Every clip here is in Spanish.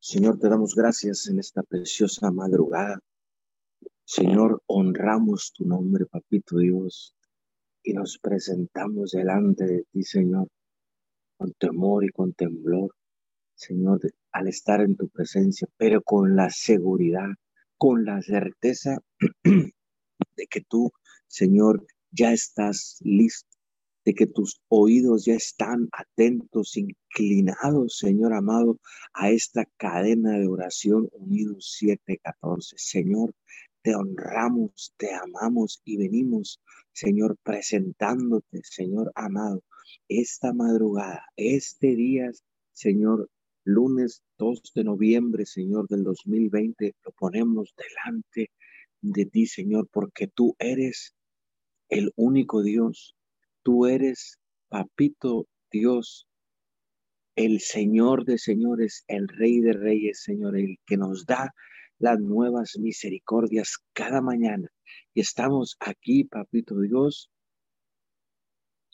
Señor, te damos gracias en esta preciosa madrugada. Señor, honramos tu nombre, papito Dios, y nos presentamos delante de ti, Señor, con temor y con temblor, Señor, al estar en tu presencia, pero con la seguridad, con la certeza de que tú, Señor, ya estás listo de que tus oídos ya están atentos, inclinados, Señor amado, a esta cadena de oración unidos 714. Señor, te honramos, te amamos y venimos, Señor, presentándote, Señor amado, esta madrugada, este día, Señor, lunes 2 de noviembre, Señor, del 2020, lo ponemos delante de ti, Señor, porque tú eres el único Dios Tú eres, papito Dios, el Señor de señores, el Rey de reyes, Señor, el que nos da las nuevas misericordias cada mañana. Y estamos aquí, papito Dios,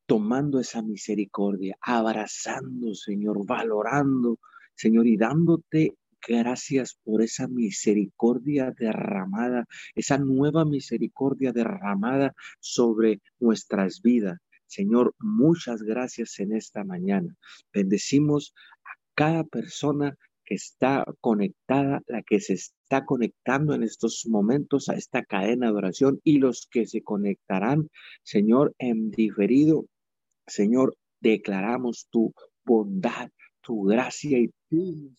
tomando esa misericordia, abrazando, Señor, valorando, Señor, y dándote gracias por esa misericordia derramada, esa nueva misericordia derramada sobre nuestras vidas. Señor, muchas gracias en esta mañana. Bendecimos a cada persona que está conectada, la que se está conectando en estos momentos a esta cadena de oración y los que se conectarán, Señor, en diferido. Señor, declaramos tu bondad, tu gracia y tu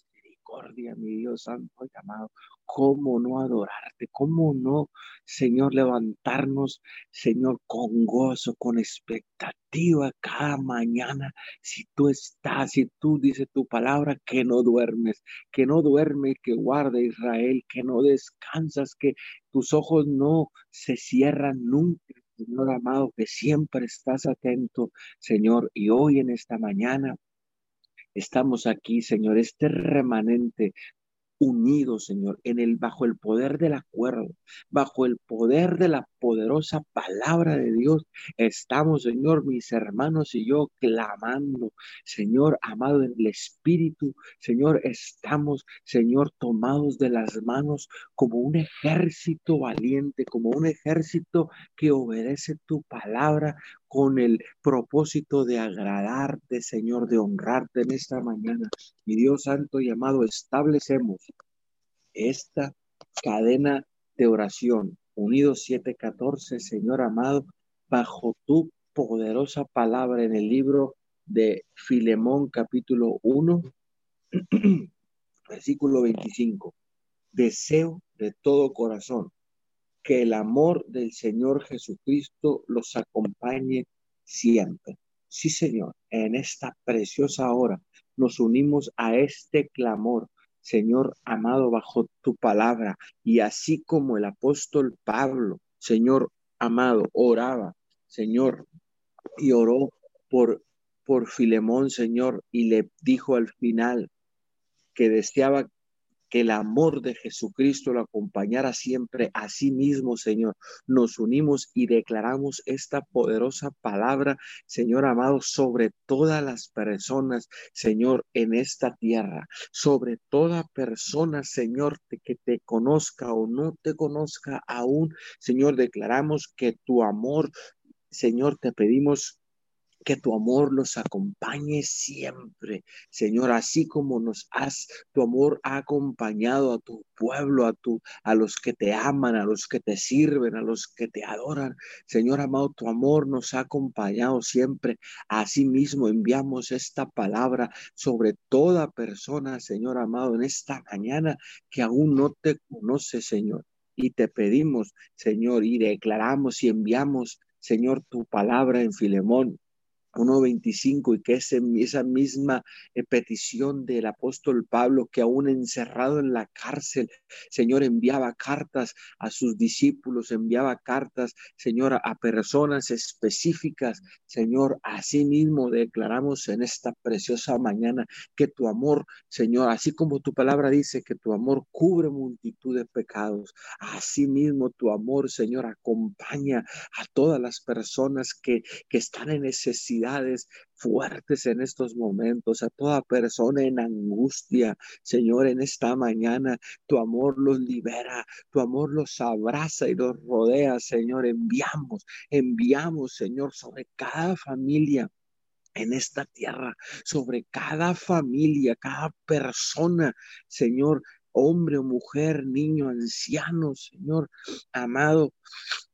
mi Dios santo y amado. ¿Cómo no adorarte? ¿Cómo no, Señor, levantarnos, Señor, con gozo, con expectativa cada mañana? Si tú estás, si tú dices tu palabra, que no duermes, que no duermes, que guarda Israel, que no descansas, que tus ojos no se cierran nunca. Señor amado, que siempre estás atento, Señor, y hoy en esta mañana Estamos aquí, Señor, este remanente unidos, Señor, en el bajo el poder del acuerdo, bajo el poder de la poderosa palabra de Dios. Estamos, Señor, mis hermanos y yo clamando, Señor, amado en el Espíritu, Señor, estamos, Señor, tomados de las manos como un ejército valiente, como un ejército que obedece tu palabra, con el propósito de agradarte, Señor, de honrarte en esta mañana. Mi Dios Santo y amado, establecemos esta cadena de oración, unidos 714, Señor amado, bajo tu poderosa palabra en el libro de Filemón capítulo 1, versículo 25. Deseo de todo corazón que el amor del Señor Jesucristo los acompañe siempre. Sí, Señor, en esta preciosa hora nos unimos a este clamor, Señor amado, bajo tu palabra. Y así como el apóstol Pablo, Señor amado, oraba, Señor, y oró por, por Filemón, Señor, y le dijo al final que deseaba el amor de Jesucristo lo acompañara siempre a sí mismo, Señor. Nos unimos y declaramos esta poderosa palabra, Señor amado, sobre todas las personas, Señor, en esta tierra, sobre toda persona, Señor, que te conozca o no te conozca aún, Señor, declaramos que tu amor, Señor, te pedimos que tu amor los acompañe siempre, Señor, así como nos has, tu amor ha acompañado a tu pueblo, a tu, a los que te aman, a los que te sirven, a los que te adoran. Señor amado, tu amor nos ha acompañado siempre. Asimismo, enviamos esta palabra sobre toda persona, Señor amado, en esta mañana que aún no te conoce, Señor. Y te pedimos, Señor, y declaramos y enviamos, Señor, tu palabra en Filemón 1.25 y que esa misma eh, petición del apóstol Pablo que aún encerrado en la cárcel, Señor, enviaba cartas a sus discípulos, enviaba cartas, Señor, a personas específicas. Señor, así mismo declaramos en esta preciosa mañana que tu amor, Señor, así como tu palabra dice que tu amor cubre multitud de pecados, así mismo tu amor, Señor, acompaña a todas las personas que, que están en necesidad fuertes en estos momentos, a toda persona en angustia, Señor, en esta mañana, tu amor los libera, tu amor los abraza y los rodea, Señor, enviamos, enviamos, Señor, sobre cada familia en esta tierra, sobre cada familia, cada persona, Señor, hombre o mujer, niño, anciano, Señor, amado,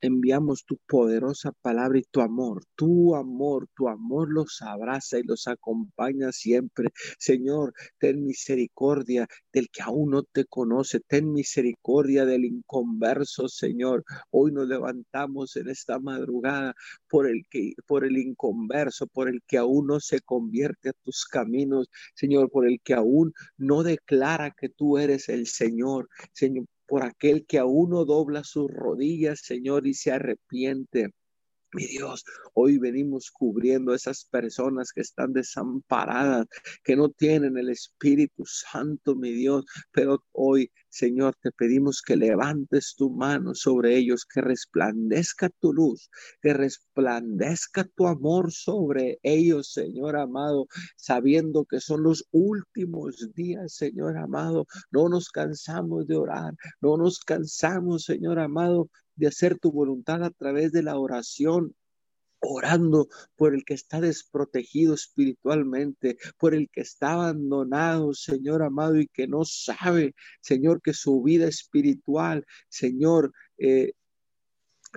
enviamos tu poderosa palabra y tu amor, tu amor, tu amor los abraza y los acompaña siempre. Señor, ten misericordia del que aún no te conoce, ten misericordia del inconverso, Señor. Hoy nos levantamos en esta madrugada por el que por el inconverso, por el que aún no se convierte a tus caminos, Señor, por el que aún no declara que tú eres el Señor, Señor, por aquel que aún no dobla sus rodillas, Señor, y se arrepiente. Mi Dios, hoy venimos cubriendo a esas personas que están desamparadas, que no tienen el Espíritu Santo, mi Dios, pero hoy, Señor, te pedimos que levantes tu mano sobre ellos, que resplandezca tu luz, que resplandezca tu amor sobre ellos, Señor amado, sabiendo que son los últimos días, Señor amado. No nos cansamos de orar, no nos cansamos, Señor amado, de hacer tu voluntad a través de la oración, orando por el que está desprotegido espiritualmente, por el que está abandonado, Señor amado, y que no sabe, Señor, que su vida espiritual, Señor, eh,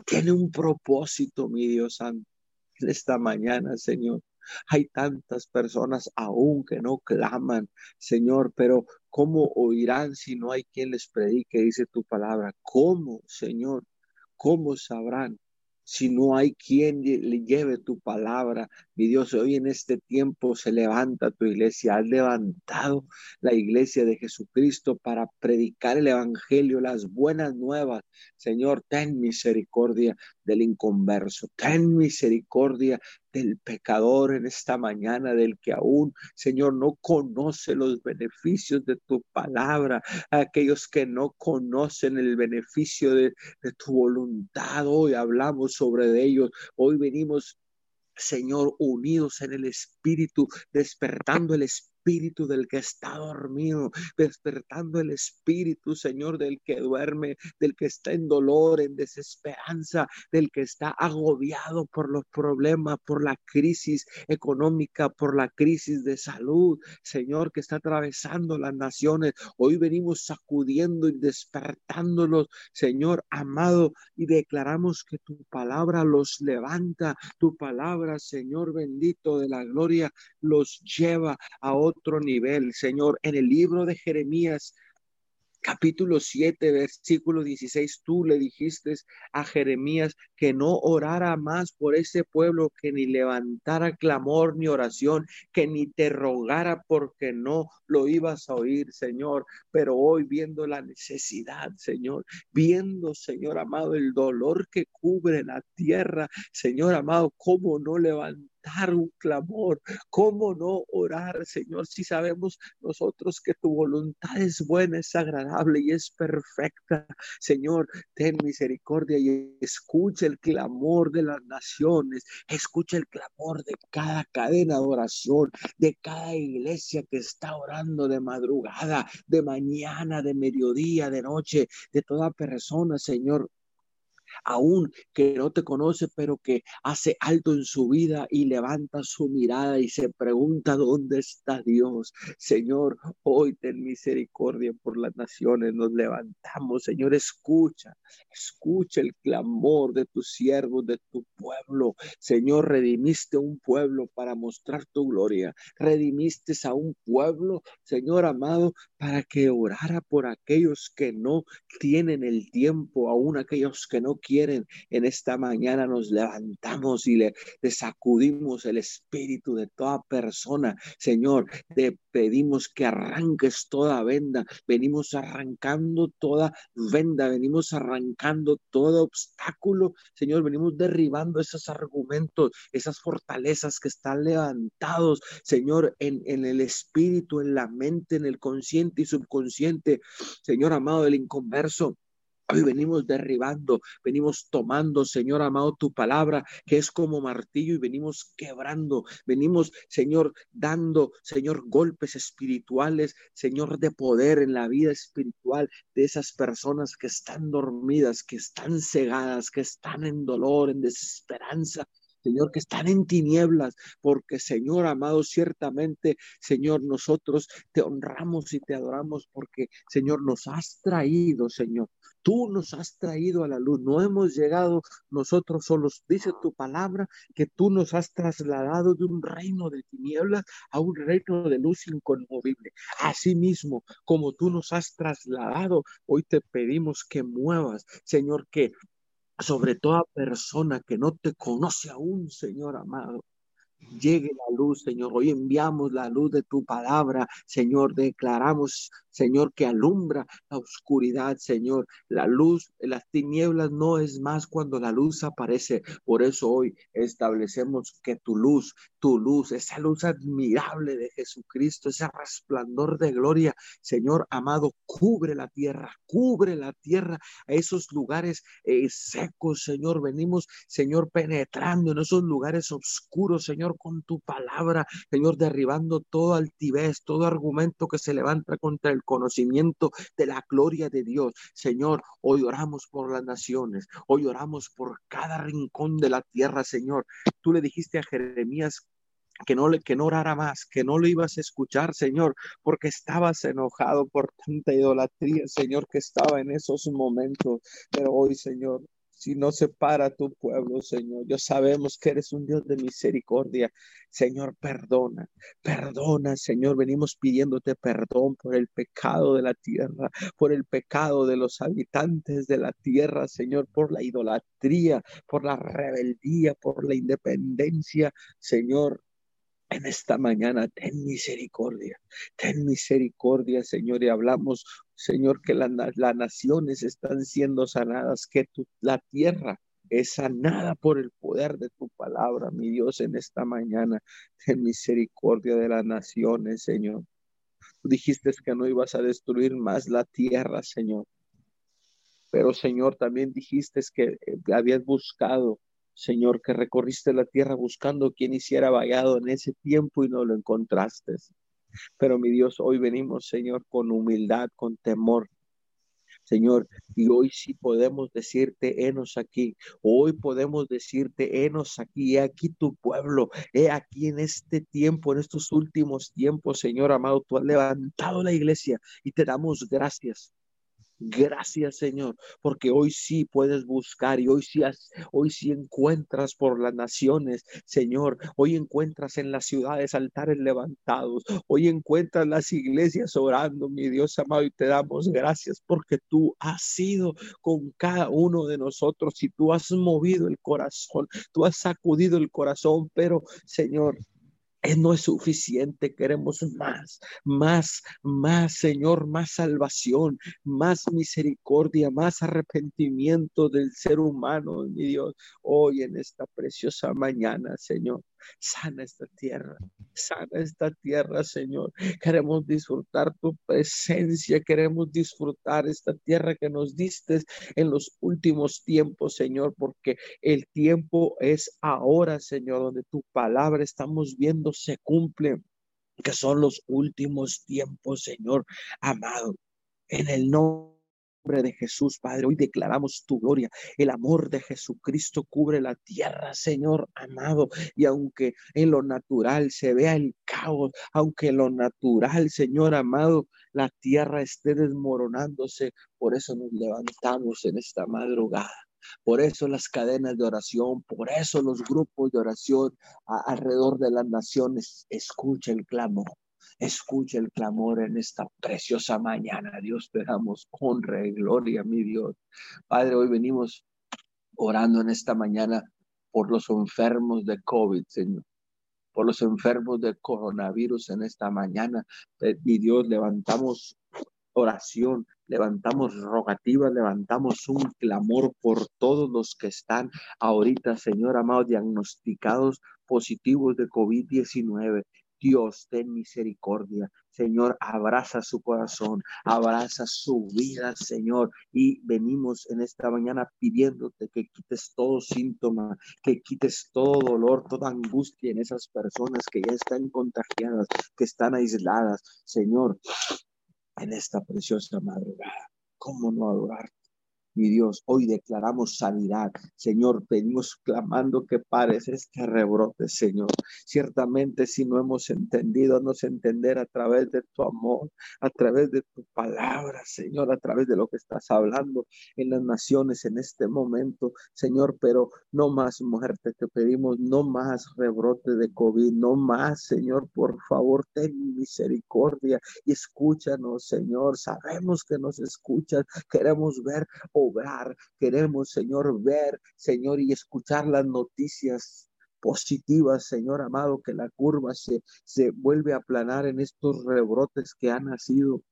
tiene un propósito, mi Dios Santo, en esta mañana, Señor. Hay tantas personas aún que no claman, Señor, pero ¿cómo oirán si no hay quien les predique? Dice tu palabra. ¿Cómo, Señor? ¿Cómo sabrán si no hay quien le lleve tu palabra? Mi Dios, hoy en este tiempo se levanta tu iglesia. Has levantado la iglesia de Jesucristo para predicar el Evangelio, las buenas nuevas. Señor, ten misericordia del inconverso. Ten misericordia del pecador en esta mañana, del que aún, Señor, no conoce los beneficios de tu palabra, aquellos que no conocen el beneficio de, tu voluntad. Hoy hablamos sobre ellos. Hoy venimos Señor, unidos en el Espíritu, despertando el Espíritu espíritu del que está dormido, despertando el espíritu, Señor, del que duerme, del que está en dolor, en desesperanza, del que está agobiado por los problemas, por la crisis económica, por la crisis de salud, Señor, que está atravesando las naciones. Hoy venimos sacudiendo y despertándolos, Señor amado, y declaramos que tu palabra los levanta, tu palabra, Señor bendito de la gloria, los lleva a otro nivel, Señor. En el libro de Jeremías, capítulo 7, versículo 16, tú le dijiste a Jeremías que no orara más por ese pueblo, que ni levantara clamor ni oración, que ni te rogara porque no lo ibas a oír, Señor. Pero hoy viendo la necesidad, Señor, viendo, Señor amado, el dolor que cubre la tierra, Señor amado, cómo no levantar un clamor, cómo no orar, Señor, si sabemos nosotros que tu voluntad es buena, es agradable y es perfecta. Señor, ten misericordia y escucha el clamor de las naciones, escucha el clamor de cada cadena de oración, de cada iglesia que está orando de madrugada, de mañana, de mediodía, de noche, de toda persona, Señor aún que no te conoce, pero que hace alto en su vida y levanta su mirada y se pregunta dónde está Dios. Señor, hoy ten misericordia por las naciones, nos levantamos, Señor, escucha, escucha el clamor de tus siervos, de tu pueblo. Señor, redimiste un pueblo para mostrar tu gloria, redimiste a un pueblo, Señor amado, para que orara por aquellos que no tienen el tiempo, aún aquellos que no quieren. En esta mañana nos levantamos y le, sacudimos el espíritu de toda persona. Señor, te pedimos que arranques toda venda. Venimos arrancando toda venda, venimos arrancando todo obstáculo. Señor, venimos derribando esos argumentos, esas fortalezas que están levantados, Señor, en, en el espíritu, en la mente, en el consciente y subconsciente, Señor amado del inconverso. Hoy venimos derribando, venimos tomando, Señor amado, tu palabra, que es como martillo, y venimos quebrando, venimos, Señor, dando, Señor, golpes espirituales, Señor, de poder en la vida espiritual de esas personas que están dormidas, que están cegadas, que están en dolor, en desesperanza, Señor, que están en tinieblas, porque Señor amado, ciertamente, Señor, nosotros te honramos y te adoramos porque, Señor, nos has traído, Señor. Tú nos has traído a la luz, no hemos llegado nosotros solos. Dice tu palabra que tú nos has trasladado de un reino de tinieblas a un reino de luz inconmovible. Asimismo, como tú nos has trasladado, hoy te pedimos que muevas, Señor, que sobre toda persona que no te conoce aún, Señor amado. Llegue la luz, Señor. Hoy enviamos la luz de tu palabra, Señor. Declaramos, Señor, que alumbra la oscuridad, Señor. La luz, las tinieblas no es más cuando la luz aparece. Por eso hoy establecemos que tu luz, tu luz, esa luz admirable de Jesucristo, ese resplandor de gloria, Señor amado, cubre la tierra, cubre la tierra, a esos lugares eh, secos, Señor. Venimos, Señor, penetrando en esos lugares oscuros, Señor, con tu palabra, Señor, derribando todo altivez, todo argumento que se levanta contra el conocimiento de la gloria de Dios. Señor, hoy oramos por las naciones, hoy oramos por cada rincón de la tierra, Señor. Tú le dijiste a Jeremías que no le que no orara más, que no lo ibas a escuchar, Señor, porque estabas enojado por tanta idolatría, Señor, que estaba en esos momentos. Pero hoy, Señor, si no separa tu pueblo, Señor. Yo sabemos que eres un Dios de misericordia. Señor, perdona, perdona, Señor. Venimos pidiéndote perdón por el pecado de la tierra, por el pecado de los habitantes de la tierra, Señor, por la idolatría, por la rebeldía, por la independencia, Señor en esta mañana, ten misericordia, ten misericordia, Señor, y hablamos, Señor, que las naciones están siendo sanadas, que la tierra es sanada por el poder de tu palabra, mi Dios, en esta mañana, ten misericordia de las naciones, Señor. Tú dijiste que no ibas a destruir más la tierra, Señor. Pero, Señor, también dijiste que eh, habías buscado Señor, que recorriste la tierra buscando quien hiciera vallado en ese tiempo y no lo encontraste. Pero mi Dios, hoy venimos, Señor, con humildad, con temor. Señor, y hoy sí podemos decirte, henos aquí. Hoy podemos decirte, henos aquí. He aquí tu pueblo. He aquí en este tiempo, en estos últimos tiempos, Señor amado, tú has levantado la iglesia y te damos gracias. Gracias, Señor, porque hoy sí puedes buscar y hoy sí, hoy sí encuentras por las naciones, Señor. Hoy encuentras en las ciudades altares levantados. Hoy encuentras las iglesias orando, mi Dios amado, y te damos gracias porque tú has sido con cada uno de nosotros y tú has movido el corazón, tú has sacudido el corazón, pero, Señor, no es suficiente, queremos más, más, más, Señor, más salvación, más misericordia, más arrepentimiento del ser humano, mi Dios, hoy en esta preciosa mañana, Señor. Sana esta tierra, sana esta tierra, Señor. Queremos disfrutar tu presencia, queremos disfrutar esta tierra que nos diste en los últimos tiempos, Señor, porque el tiempo es ahora, Señor, donde tu palabra estamos viendo se cumple que son los últimos tiempos, Señor amado. En el nombre de Jesús, Padre. Hoy declaramos tu gloria. El amor de Jesucristo cubre la tierra, Señor amado. Y aunque en lo natural se vea el caos, aunque en lo natural, Señor amado, la tierra esté desmoronándose, por eso nos levantamos en esta madrugada. Por eso las cadenas de oración, por eso los grupos de oración alrededor de las naciones, escucha el clamor Escucha el clamor en esta preciosa mañana. Dios, te damos honra y gloria, mi Dios. Padre, hoy venimos orando en esta mañana por los enfermos de COVID, Señor. Por los enfermos de coronavirus en esta mañana. Mi Dios, levantamos oración, levantamos rogativas, levantamos un clamor por todos los que están ahorita, Señor amado, diagnosticados positivos de COVID-19. Dios, ten misericordia. Señor, abraza su corazón, abraza su vida, Señor. Y venimos en esta mañana pidiéndote que quites todo síntoma, que quites todo dolor, toda angustia en esas personas que ya están contagiadas, que están aisladas, Señor, en esta preciosa madrugada. ¿Cómo no adorarte? Mi Dios, hoy declaramos sanidad. Señor, pedimos clamando que pares este rebrote, Señor. Ciertamente si no hemos entendido, nos entender a través de tu amor, a través de tu palabra, Señor, a través de lo que estás hablando en las naciones en este momento, Señor, pero no más muerte, te pedimos, no más rebrote de COVID, no más, Señor, por favor, ten misericordia y escúchanos, Señor. Sabemos que nos escuchas, queremos ver obrar, queremos, Señor, ver, Señor, y escuchar las noticias positivas, Señor amado, que la curva se, se vuelve a aplanar en estos rebrotes que han nacido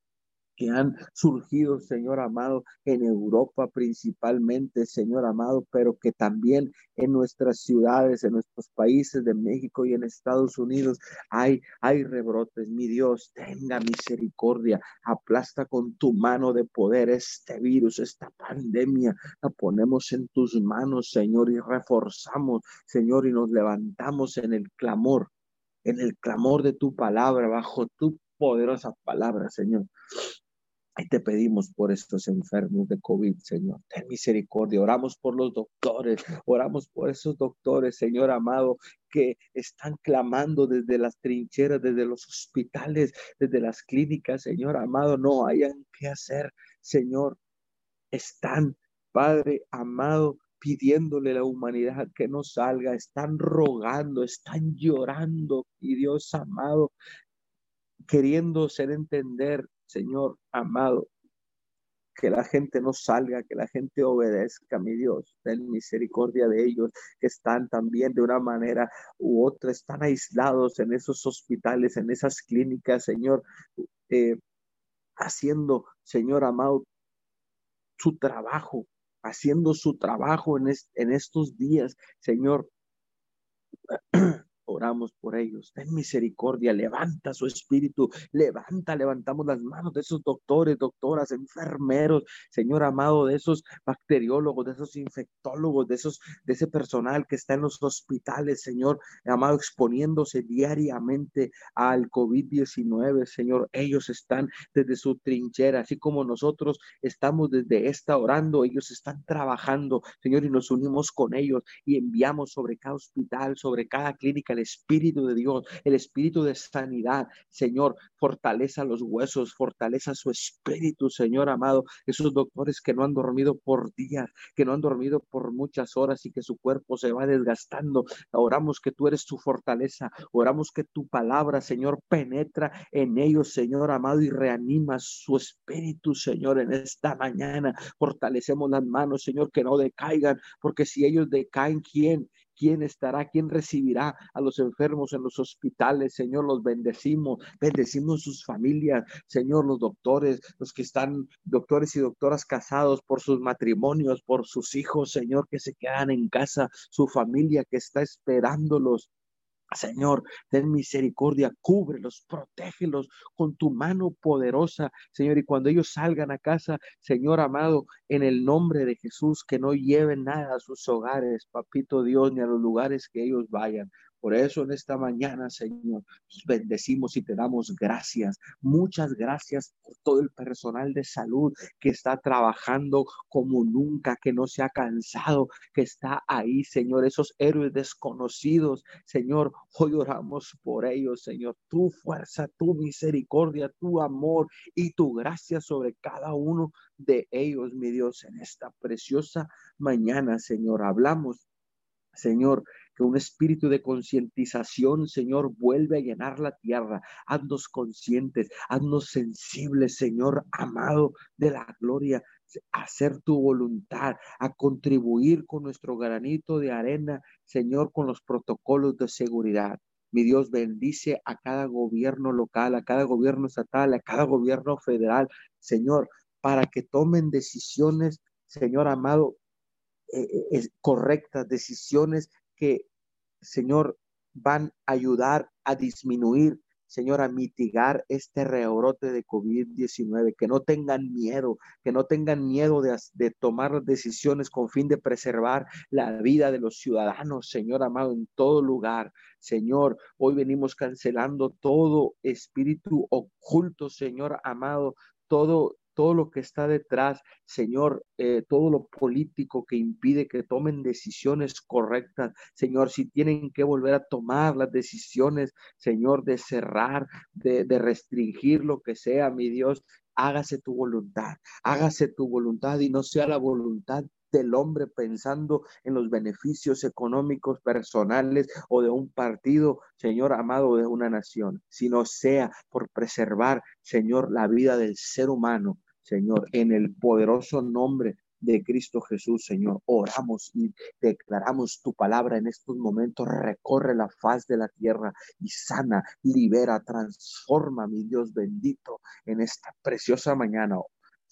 que han surgido, Señor amado, en Europa principalmente, Señor amado, pero que también en nuestras ciudades, en nuestros países de México y en Estados Unidos hay, hay rebrotes. Mi Dios, tenga misericordia, aplasta con tu mano de poder este virus, esta pandemia, la ponemos en tus manos, Señor, y reforzamos, Señor, y nos levantamos en el clamor, en el clamor de tu palabra, bajo tu poderosa palabra, Señor. Y te pedimos por estos enfermos de COVID, Señor. Ten misericordia. Oramos por los doctores. Oramos por esos doctores, Señor amado, que están clamando desde las trincheras, desde los hospitales, desde las clínicas, Señor amado. No hayan que hacer, Señor. Están, Padre amado, pidiéndole a la humanidad que no salga, están rogando, están llorando, y Dios amado, queriendo ser entender Señor amado, que la gente no salga, que la gente obedezca, mi Dios, ten misericordia de ellos que están también de una manera u otra, están aislados en esos hospitales, en esas clínicas, Señor, eh, haciendo, Señor amado, su trabajo, haciendo su trabajo en, en estos días, Señor. Oramos por ellos. Ten misericordia. Levanta su espíritu. Levanta, levantamos las manos de esos doctores, doctoras, enfermeros, Señor amado, de esos bacteriólogos, de esos infectólogos, de esos, de ese personal que está en los hospitales, Señor amado, exponiéndose diariamente al COVID-19, Señor. Ellos están desde su trinchera, así como nosotros estamos desde esta orando, ellos están trabajando, Señor, y nos unimos con ellos y enviamos sobre cada hospital, sobre cada clínica Espíritu de Dios, el Espíritu de sanidad. Señor, fortaleza los huesos, fortaleza su espíritu, Señor amado. Esos doctores que no han dormido por días, que no han dormido por muchas horas y que su cuerpo se va desgastando. Oramos que tú eres su fortaleza. Oramos que tu palabra, Señor, penetra en ellos, Señor amado, y reanima su espíritu, Señor, en esta mañana. Fortalecemos las manos, Señor, que no decaigan, porque si ellos decaen, ¿quién? ¿Quién estará? ¿Quién recibirá a los enfermos en los hospitales? Señor, los bendecimos. Bendecimos sus familias. Señor, los doctores, los que están, doctores y doctoras casados por sus matrimonios, por sus hijos, Señor, que se quedan en casa, su familia que está esperándolos. Señor, ten misericordia, cúbrelos, protégelos con tu mano poderosa, Señor. Y cuando ellos salgan a casa, Señor amado, en el nombre de Jesús, que no lleven nada a sus hogares, papito Dios, ni a los lugares que ellos vayan. Por eso en esta mañana, Señor, bendecimos y te damos gracias. Muchas gracias por todo el personal de salud que está trabajando como nunca, que no se ha cansado, que está ahí, Señor. Esos héroes desconocidos, Señor, hoy oramos por ellos, Señor. Tu fuerza, tu misericordia, tu amor y tu gracia sobre cada uno de ellos, mi Dios, en esta preciosa mañana, Señor. Hablamos, Señor, que un espíritu de concientización, Señor, vuelve a llenar la tierra. Haznos conscientes, haznos sensibles, Señor, amado de la gloria, a hacer tu voluntad, a contribuir con nuestro granito de arena, Señor, con los protocolos de seguridad. Mi Dios bendice a cada gobierno local, a cada gobierno estatal, a cada gobierno federal, Señor, para que tomen decisiones, Señor amado, eh, eh, correctas, decisiones Señor, van a ayudar a disminuir, Señor, a mitigar este rebrote de COVID-19, que no tengan miedo, que no tengan miedo de, de tomar decisiones con fin de preservar la vida de los ciudadanos, Señor amado, en todo lugar. Señor, hoy venimos cancelando todo espíritu oculto, Señor amado, todo todo lo que está detrás, Señor, eh, todo lo político que impide que tomen decisiones correctas, Señor, si tienen que volver a tomar las decisiones, Señor, de cerrar, de, de restringir lo que sea, mi Dios, hágase tu voluntad, hágase tu voluntad y no sea la voluntad del hombre pensando en los beneficios económicos personales o de un partido, Señor amado, de una nación, sino sea por preservar, Señor, la vida del ser humano, Señor, en el poderoso nombre de Cristo Jesús, Señor. Oramos y declaramos tu palabra en estos momentos. Recorre la faz de la tierra y sana, libera, transforma, mi Dios bendito, en esta preciosa mañana.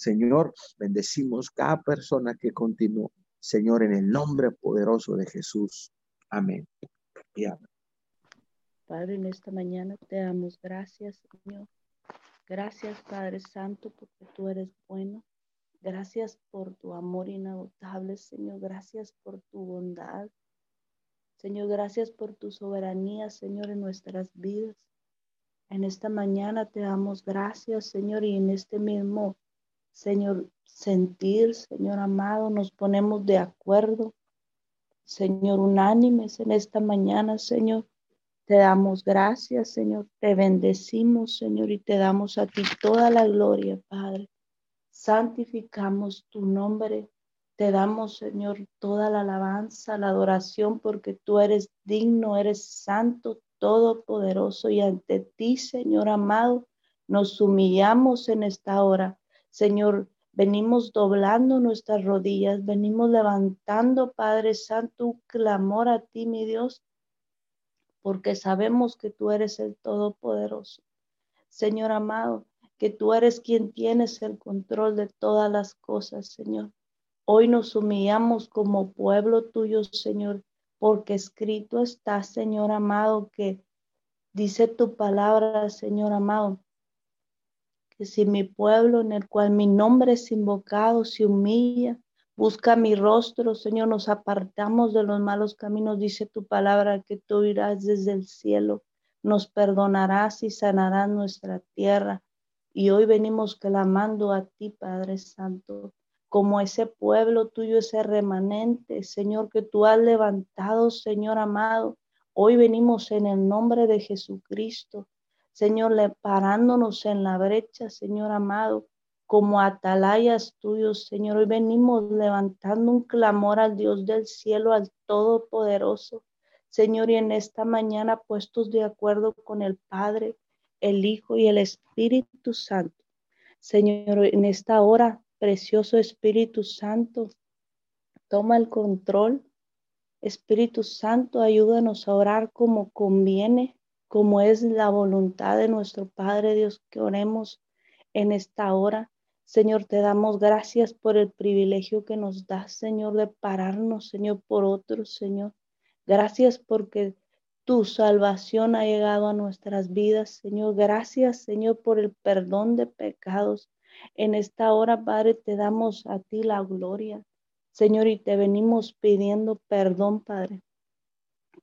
Señor, bendecimos cada persona que continúa. Señor, en el nombre poderoso de Jesús. Amén. Padre, en esta mañana te damos gracias, Señor. Gracias, Padre Santo, porque tú eres bueno. Gracias por tu amor inagotable, Señor. Gracias por tu bondad. Señor, gracias por tu soberanía, Señor, en nuestras vidas. En esta mañana te damos gracias, Señor, y en este mismo Señor, sentir, Señor amado, nos ponemos de acuerdo, Señor, unánimes en esta mañana, Señor. Te damos gracias, Señor. Te bendecimos, Señor, y te damos a ti toda la gloria, Padre. Santificamos tu nombre. Te damos, Señor, toda la alabanza, la adoración, porque tú eres digno, eres santo, todopoderoso. Y ante ti, Señor amado, nos humillamos en esta hora Señor, venimos doblando nuestras rodillas, venimos levantando, Padre Santo, clamor a ti, mi Dios, porque sabemos que tú eres el Todopoderoso. Señor amado, que tú eres quien tienes el control de todas las cosas, Señor. Hoy nos humillamos como pueblo tuyo, Señor, porque escrito está, Señor amado, que dice tu palabra, Señor amado, si mi pueblo en el cual mi nombre es invocado se humilla, busca mi rostro, Señor, nos apartamos de los malos caminos, dice tu palabra, que tú irás desde el cielo, nos perdonarás y sanarás nuestra tierra. Y hoy venimos clamando a ti, Padre Santo, como ese pueblo tuyo, ese remanente, Señor, que tú has levantado, Señor amado. Hoy venimos en el nombre de Jesucristo Señor, parándonos en la brecha, Señor amado, como atalayas tuyos, Señor. Hoy venimos levantando un clamor al Dios del cielo, al Todopoderoso. Señor, y en esta mañana puestos de acuerdo con el Padre, el Hijo y el Espíritu Santo. Señor, en esta hora, precioso Espíritu Santo, toma el control. Espíritu Santo, ayúdanos a orar como conviene, como es la voluntad de nuestro Padre Dios, que oremos en esta hora. Señor, te damos gracias por el privilegio que nos das, Señor, de pararnos, Señor, por otros, Señor. Gracias porque tu salvación ha llegado a nuestras vidas, Señor. Gracias, Señor, por el perdón de pecados. En esta hora, Padre, te damos a ti la gloria, Señor, y te venimos pidiendo perdón, Padre,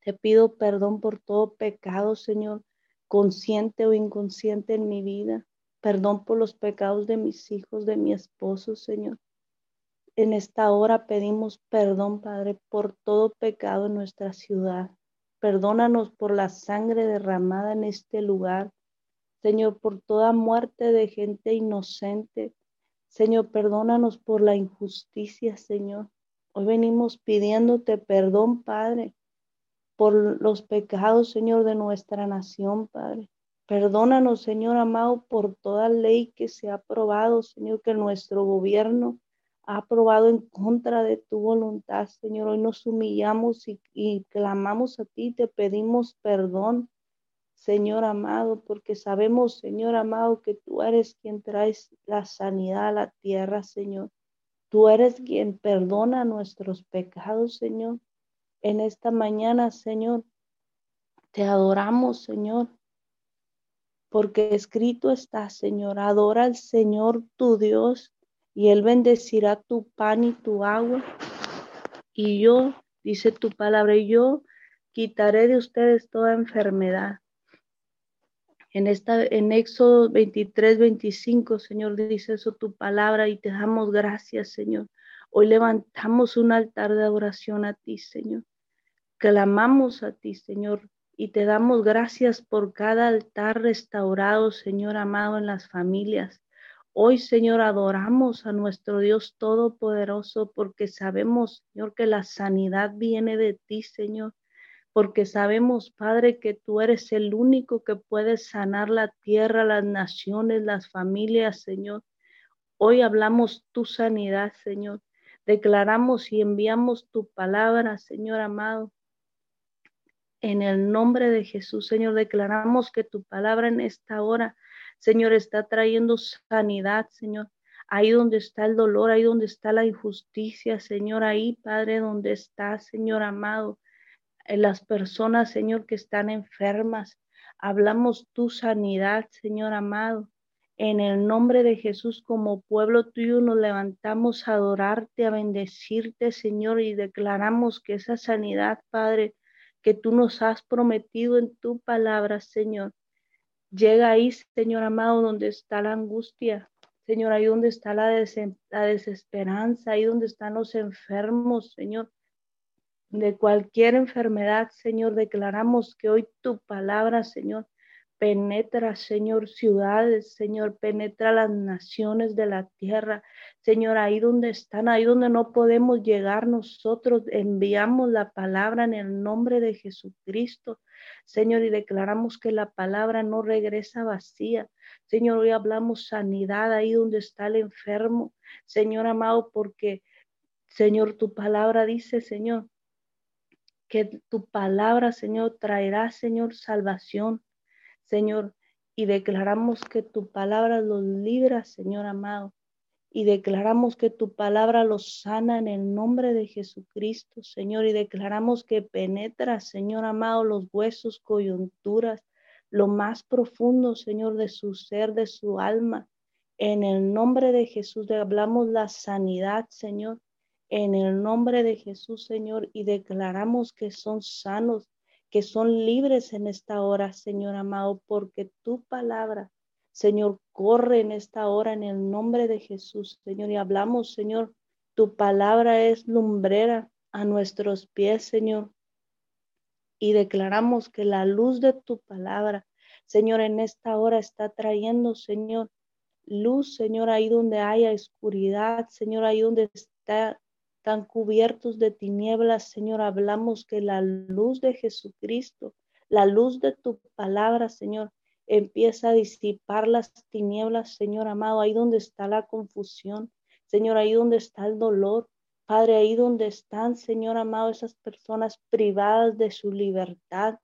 te pido perdón por todo pecado, Señor, consciente o inconsciente en mi vida. Perdón por los pecados de mis hijos, de mi esposo, Señor. En esta hora pedimos perdón, Padre, por todo pecado en nuestra ciudad. Perdónanos por la sangre derramada en este lugar. Señor, por toda muerte de gente inocente. Señor, perdónanos por la injusticia, Señor. Hoy venimos pidiéndote perdón, Padre, por los pecados, Señor, de nuestra nación, Padre. Perdónanos, Señor amado, por toda ley que se ha aprobado, Señor, que nuestro gobierno ha aprobado en contra de tu voluntad, Señor. Hoy nos humillamos y, y clamamos a ti, te pedimos perdón, Señor amado, porque sabemos, Señor amado, que tú eres quien traes la sanidad a la tierra, Señor. Tú eres quien perdona nuestros pecados, Señor. En esta mañana, Señor, te adoramos, Señor. porque escrito está, Señor, adora al Señor tu Dios y Él bendecirá tu pan y tu agua. Y yo, dice tu palabra, y yo quitaré de ustedes toda enfermedad. En, esta, en Éxodo 23, 25, Señor, dice eso tu palabra y te damos gracias, Señor. Hoy levantamos un altar de adoración a ti, Señor. Clamamos a ti, Señor, y te damos gracias por cada altar restaurado, Señor amado, en las familias. Hoy, Señor, adoramos a nuestro Dios Todopoderoso porque sabemos, Señor, que la sanidad viene de ti, Señor. Porque sabemos, Padre, que tú eres el único que puede sanar la tierra, las naciones, las familias, Señor. Hoy hablamos tu sanidad, Señor. Declaramos y enviamos tu palabra, Señor amado, en el nombre de Jesús, Señor, declaramos que tu palabra en esta hora, Señor, está trayendo sanidad, Señor. Ahí donde está el dolor, ahí donde está la injusticia, Señor, ahí, Padre, donde está, Señor amado, en las personas, Señor, que están enfermas. Hablamos tu sanidad, Señor amado. En el nombre de Jesús, como pueblo tuyo, nos levantamos a adorarte, a bendecirte, Señor, y declaramos que esa sanidad, Padre, que tú nos has prometido en tu palabra, Señor. Llega ahí, Señor amado, donde está la angustia, Señor, ahí donde está la, la desesperanza, ahí donde están los enfermos, Señor. De cualquier enfermedad, Señor, declaramos que hoy tu palabra, Señor, Penetra, Señor, ciudades, Señor, penetra las naciones de la tierra. Señor, ahí donde están, ahí donde no podemos llegar nosotros, enviamos la palabra en el nombre de Jesucristo. Señor, y declaramos que la palabra no regresa vacía. Señor, hoy hablamos sanidad ahí donde está el enfermo. Señor amado, porque, Señor, tu palabra dice, Señor, que tu palabra, Señor, traerá, Señor, salvación. Señor, y declaramos que tu palabra los libra, Señor amado, y declaramos que tu palabra los sana en el nombre de Jesucristo, Señor, y declaramos que penetra, Señor amado, los huesos, coyunturas, lo más profundo, Señor, de su ser, de su alma. En el nombre de Jesús hablamos la sanidad, Señor. En el nombre de Jesús, Señor, y declaramos que son sanos, que son libres en esta hora, Señor amado, porque tu palabra, Señor, corre en esta hora en el nombre de Jesús, Señor. Y hablamos, Señor, tu palabra es lumbrera a nuestros pies, Señor. Y declaramos que la luz de tu palabra, Señor, en esta hora está trayendo, Señor, luz, Señor, ahí donde haya oscuridad, Señor, ahí donde está están cubiertos de tinieblas, Señor, hablamos que la luz de Jesucristo, la luz de tu palabra, Señor, empieza a disipar las tinieblas, Señor amado, ahí donde está la confusión, Señor, ahí donde está el dolor, Padre, ahí donde están, Señor amado, esas personas privadas de su libertad.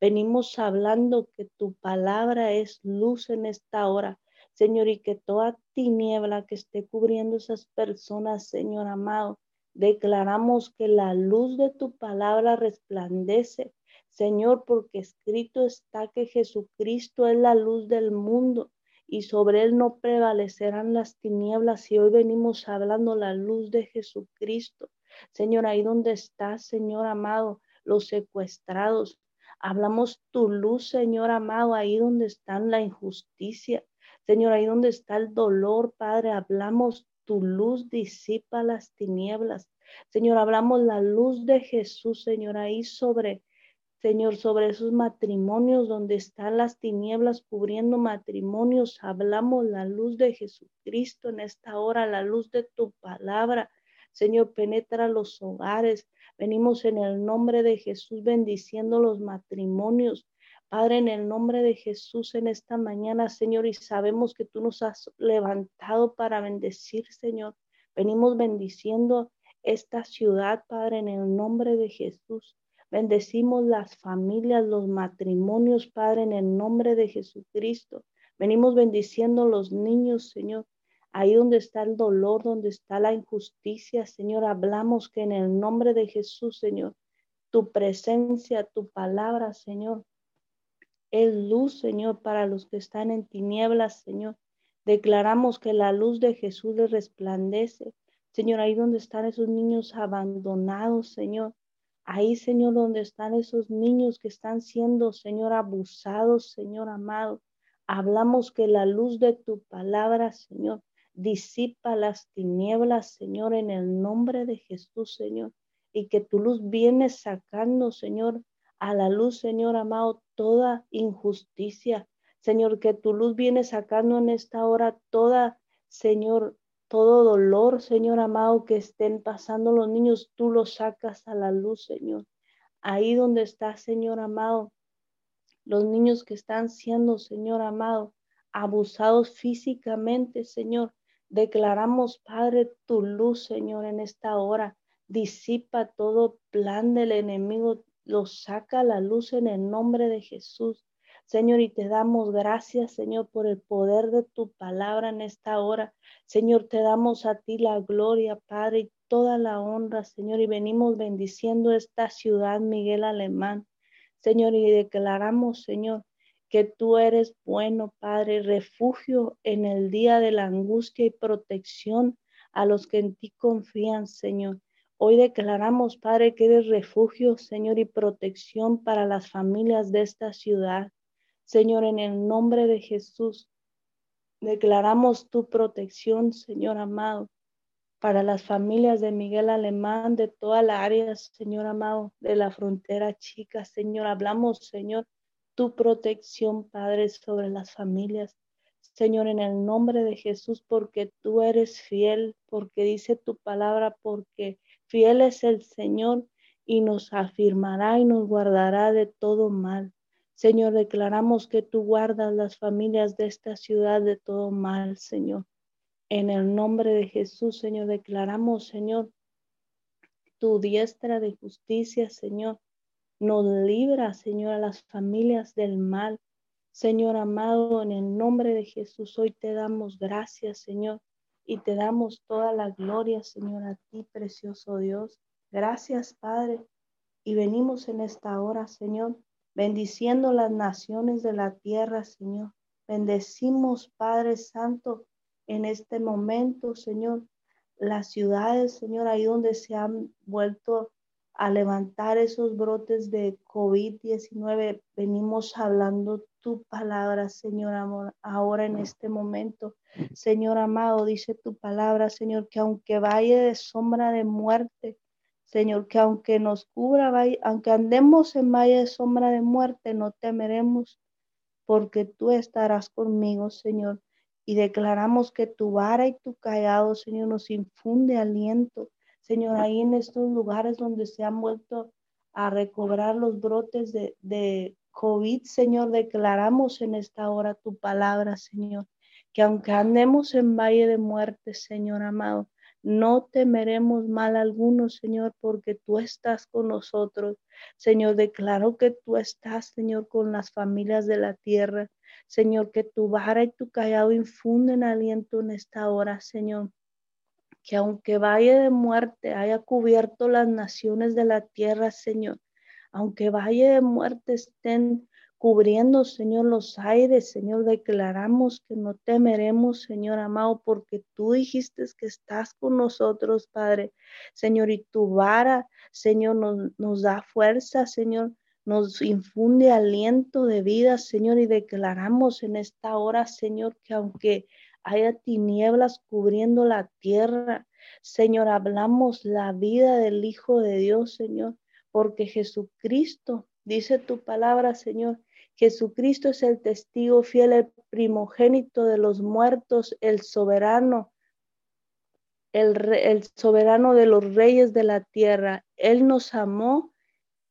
Venimos hablando que tu palabra es luz en esta hora, Señor, y que toda tiniebla que esté cubriendo esas personas, Señor amado, Declaramos que la luz de tu palabra resplandece, Señor, porque escrito está que Jesucristo es la luz del mundo y sobre él no prevalecerán las tinieblas. Y hoy venimos hablando la luz de Jesucristo. Señor, ahí donde estás, Señor amado, los secuestrados. Hablamos tu luz, Señor amado, ahí donde está la injusticia. Señor, ahí donde está el dolor, Padre, hablamos tu luz disipa las tinieblas. Señor, hablamos la luz de Jesús, Señor, ahí sobre, Señor, sobre esos matrimonios donde están las tinieblas cubriendo matrimonios. Hablamos la luz de Jesucristo en esta hora, la luz de tu palabra. Señor, penetra los hogares. Venimos en el nombre de Jesús bendiciendo los matrimonios. Padre, en el nombre de Jesús en esta mañana, Señor, y sabemos que tú nos has levantado para bendecir, Señor. Venimos bendiciendo esta ciudad, Padre, en el nombre de Jesús. Bendecimos las familias, los matrimonios, Padre, en el nombre de Jesucristo. Venimos bendiciendo los niños, Señor. Ahí donde está el dolor, donde está la injusticia, Señor, hablamos que en el nombre de Jesús, Señor, tu presencia, tu palabra, Señor, es luz, Señor, para los que están en tinieblas, Señor. Declaramos que la luz de Jesús les resplandece. Señor, ahí donde están esos niños abandonados, Señor. Ahí, Señor, donde están esos niños que están siendo, Señor, abusados, Señor amado. Hablamos que la luz de tu palabra, Señor, disipa las tinieblas, Señor, en el nombre de Jesús, Señor. Y que tu luz viene sacando, Señor, a la luz, Señor amado, toda injusticia. Señor, que tu luz viene sacando en esta hora toda, Señor, todo dolor, Señor amado, que estén pasando los niños, tú los sacas a la luz, Señor. Ahí donde está, Señor amado, los niños que están siendo, Señor amado, abusados físicamente, Señor. Declaramos, Padre, tu luz, Señor, en esta hora. Disipa todo plan del enemigo, lo saca a la luz en el nombre de Jesús. Señor, y te damos gracias, Señor, por el poder de tu palabra en esta hora. Señor, te damos a ti la gloria, Padre, y toda la honra, Señor, y venimos bendiciendo esta ciudad, Miguel Alemán. Señor, y declaramos, Señor, que tú eres bueno, Padre, refugio en el día de la angustia y protección a los que en ti confían, Señor. Hoy declaramos, Padre, que eres refugio, Señor, y protección para las familias de esta ciudad. Señor, en el nombre de Jesús, declaramos tu protección, Señor amado, para las familias de Miguel Alemán, de toda la área, Señor amado, de la frontera chica. Señor, hablamos, Señor, tu protección, Padre, sobre las familias. Señor, en el nombre de Jesús, porque tú eres fiel, porque dice tu palabra, porque fiel es el Señor y nos afirmará y nos guardará de todo mal. Señor, declaramos que tú guardas las familias de esta ciudad de todo mal, Señor. En el nombre de Jesús, Señor, declaramos, Señor, tu diestra de justicia, Señor. Nos libra, Señor, a las familias del mal. Señor amado, en el nombre de Jesús, hoy te damos gracias, Señor, y te damos toda la gloria, Señor, a ti, precioso Dios. Gracias, Padre. Y venimos en esta hora, Señor, bendiciendo las naciones de la tierra, Señor. Bendecimos, Padre Santo, en este momento, Señor, las ciudades, Señor, ahí donde se han vuelto a levantar esos brotes de COVID-19. Venimos hablando tu palabra, Señor amor, ahora en este momento. Señor amado, dice tu palabra, Señor, que aunque vaya de sombra de muerte, Señor, que aunque nos cubra, aunque andemos en valle de sombra de muerte, no temeremos, porque tú estarás conmigo, Señor. Y declaramos que tu vara y tu callado, Señor, nos infunde aliento. Señor, ahí en estos lugares donde se han vuelto a recobrar los brotes de, de COVID, Señor, declaramos en esta hora tu palabra, Señor, que aunque andemos en valle de muerte, Señor amado, no temeremos mal alguno, Señor, porque tú estás con nosotros. Señor, declaro que tú estás, Señor, con las familias de la tierra. Señor, que tu vara y tu callado infunden aliento en esta hora, Señor. Que aunque vaya de muerte haya cubierto las naciones de la tierra, Señor, aunque vaya de muerte estén cubriendo, Señor, los aires, Señor, declaramos que no temeremos, Señor amado, porque tú dijiste que estás con nosotros, Padre, Señor, y tu vara, Señor, nos, nos da fuerza, Señor, nos infunde aliento de vida, Señor, y declaramos en esta hora, Señor, que aunque haya tinieblas cubriendo la tierra, Señor, hablamos la vida del Hijo de Dios, Señor, porque Jesucristo, dice tu palabra, Señor, Jesucristo es el testigo fiel, el primogénito de los muertos, el soberano, el, soberano de los reyes de la tierra. Él nos amó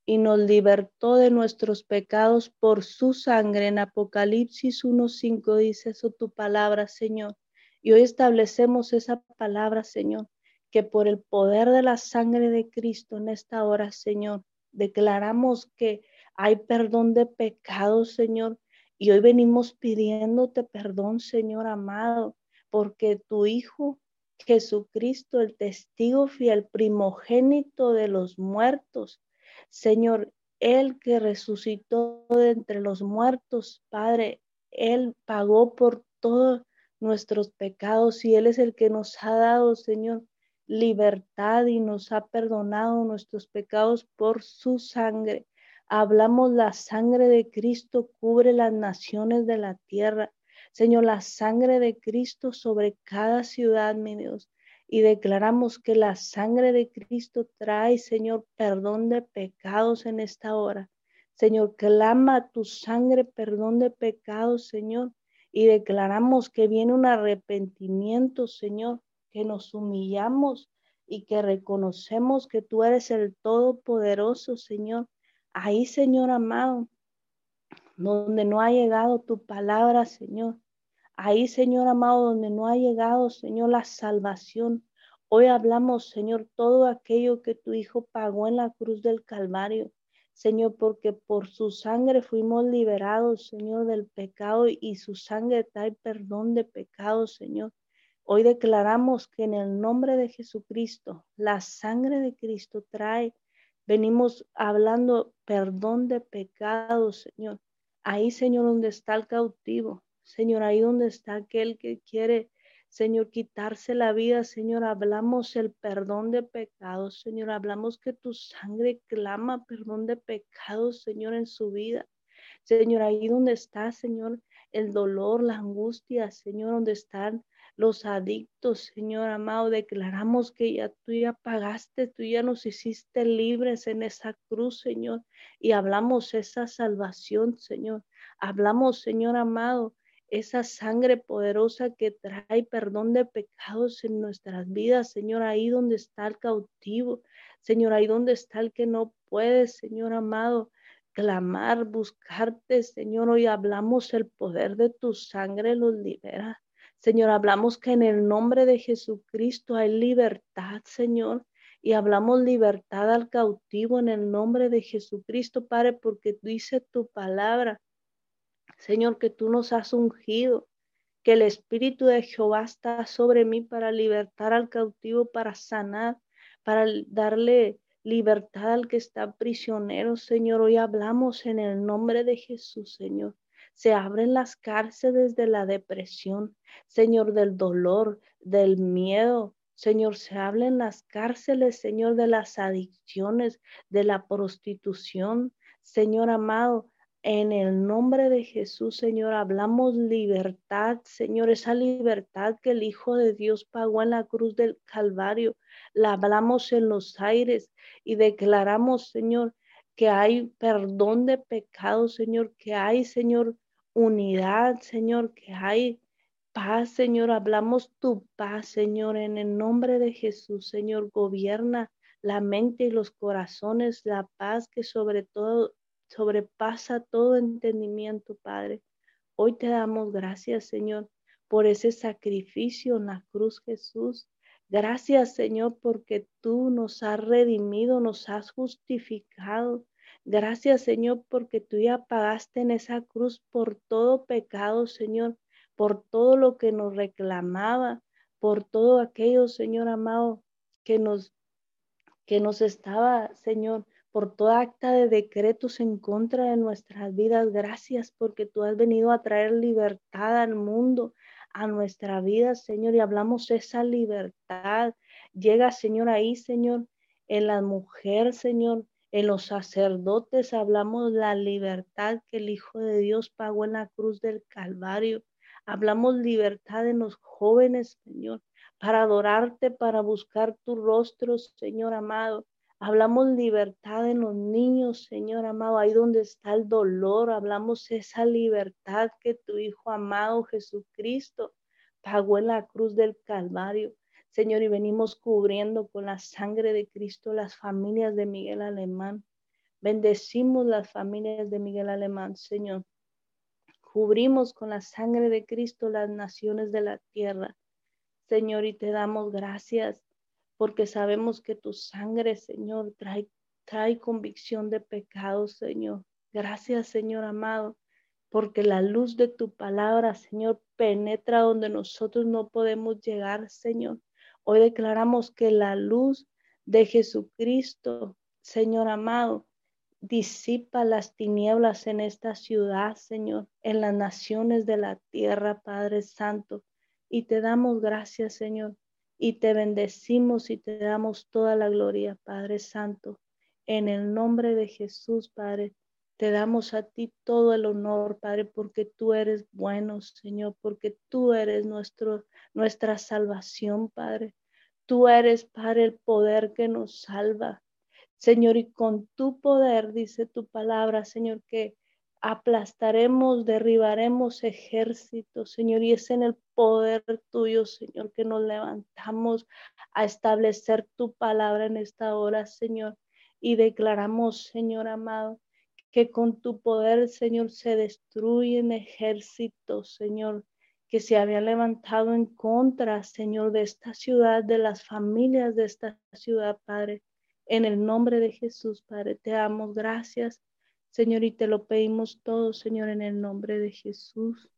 y nos libertó de nuestros pecados por su sangre. En Apocalipsis 1.5 dice eso tu palabra, Señor. Y hoy establecemos esa palabra, Señor, que por el poder de la sangre de Cristo en esta hora, Señor, declaramos que hay perdón de pecados, Señor. Y hoy venimos pidiéndote perdón, Señor amado, porque tu Hijo Jesucristo, el testigo fiel, primogénito de los muertos, Señor, Él que resucitó de entre los muertos, Padre, Él pagó por todos nuestros pecados y Él es el que nos ha dado, Señor, libertad y nos ha perdonado nuestros pecados por su sangre. Hablamos la sangre de Cristo cubre las naciones de la tierra. Señor, la sangre de Cristo sobre cada ciudad, mi Dios. Y declaramos que la sangre de Cristo trae, Señor, perdón de pecados en esta hora. Señor, clama tu sangre, perdón de pecados, Señor. Y declaramos que viene un arrepentimiento, Señor, que nos humillamos y que reconocemos que tú eres el Todopoderoso, Señor. Ahí, Señor amado, donde no ha llegado tu palabra, Señor. Ahí, Señor amado, donde no ha llegado, Señor, la salvación. Hoy hablamos, Señor, todo aquello que tu Hijo pagó en la cruz del Calvario. Señor, porque por su sangre fuimos liberados, Señor, del pecado y su sangre trae perdón de pecados, Señor. Hoy declaramos que en el nombre de Jesucristo, la sangre de Cristo trae, venimos hablando perdón de pecados, Señor. Ahí, Señor, donde está el cautivo, Señor, ahí donde está aquel que quiere, Señor, quitarse la vida, Señor, hablamos el perdón de pecados, Señor, hablamos que tu sangre clama perdón de pecados, Señor, en su vida. Señor, ahí donde está, Señor, el dolor, la angustia, Señor, donde están los adictos, Señor amado, declaramos que ya tú ya pagaste, tú ya nos hiciste libres en esa cruz, Señor, y hablamos esa salvación, Señor. Hablamos, Señor amado, esa sangre poderosa que trae perdón de pecados en nuestras vidas, Señor, ahí donde está el cautivo, Señor, ahí donde está el que no puede, Señor amado, clamar, buscarte, Señor, hoy hablamos el poder de tu sangre los libera. Señor, hablamos que en el nombre de Jesucristo hay libertad, Señor. Y hablamos libertad al cautivo en el nombre de Jesucristo, Padre, porque dice tu palabra, Señor, que tú nos has ungido, que el Espíritu de Jehová está sobre mí para libertar al cautivo, para sanar, para darle libertad al que está prisionero, Señor. Hoy hablamos en el nombre de Jesús, Señor. Se abren las cárceles de la depresión, Señor, del dolor, del miedo. Señor, se abren las cárceles, Señor, de las adicciones, de la prostitución. Señor amado, en el nombre de Jesús, Señor, hablamos libertad, Señor, esa libertad que el Hijo de Dios pagó en la cruz del Calvario. La hablamos en los aires y declaramos, Señor, que hay perdón de pecados, Señor, que hay, Señor, unidad, Señor, que hay paz, Señor. Hablamos tu paz, Señor, en el nombre de Jesús, Señor. Gobierna la mente y los corazones, la paz que sobre todo sobrepasa todo entendimiento, Padre. Hoy te damos gracias, Señor, por ese sacrificio en la cruz, Jesús. Gracias, Señor, porque tú nos has redimido, nos has justificado. Gracias, Señor, porque tú ya pagaste en esa cruz por todo pecado, Señor, por todo lo que nos reclamaba, por todo aquello, Señor amado, que nos que nos estaba, Señor, por toda acta de decretos en contra de nuestras vidas. Gracias porque tú has venido a traer libertad al mundo, a nuestra vida, Señor, y hablamos esa libertad. Llega, Señor, ahí, Señor, en la mujer, Señor, en los sacerdotes hablamos la libertad que el Hijo de Dios pagó en la cruz del Calvario. Hablamos libertad en los jóvenes, Señor, para adorarte, para buscar tu rostro, Señor amado. Hablamos libertad en los niños, Señor amado, ahí donde está el dolor. Hablamos esa libertad que tu Hijo amado Jesucristo pagó en la cruz del Calvario. Señor, y venimos cubriendo con la sangre de Cristo las familias de Miguel Alemán. Bendecimos las familias de Miguel Alemán, Señor. Cubrimos con la sangre de Cristo las naciones de la tierra. Señor, y te damos gracias porque sabemos que tu sangre, Señor, trae, trae convicción de pecado, Señor. Gracias, Señor amado, porque la luz de tu palabra, Señor, penetra donde nosotros no podemos llegar, Señor. Hoy declaramos que la luz de Jesucristo, Señor amado, disipa las tinieblas en esta ciudad, Señor, en las naciones de la tierra, Padre Santo. Y te damos gracias, Señor, y te bendecimos y te damos toda la gloria, Padre Santo. En el nombre de Jesús, Padre, te damos a ti todo el honor, Padre, porque tú eres bueno, Señor, porque tú eres nuestro, nuestra salvación, Padre. Tú eres, Padre, el poder que nos salva. Señor, y con tu poder, dice tu palabra, Señor, que aplastaremos, derribaremos ejércitos, Señor, y es en el poder tuyo, Señor, que nos levantamos a establecer tu palabra en esta hora, Señor, y declaramos, Señor amado, que con tu poder, Señor, se destruyen ejércitos, Señor, que se habían levantado en contra, Señor, de esta ciudad, de las familias de esta ciudad, Padre. En el nombre de Jesús, Padre, te damos gracias, Señor, y te lo pedimos todo, Señor, en el nombre de Jesús.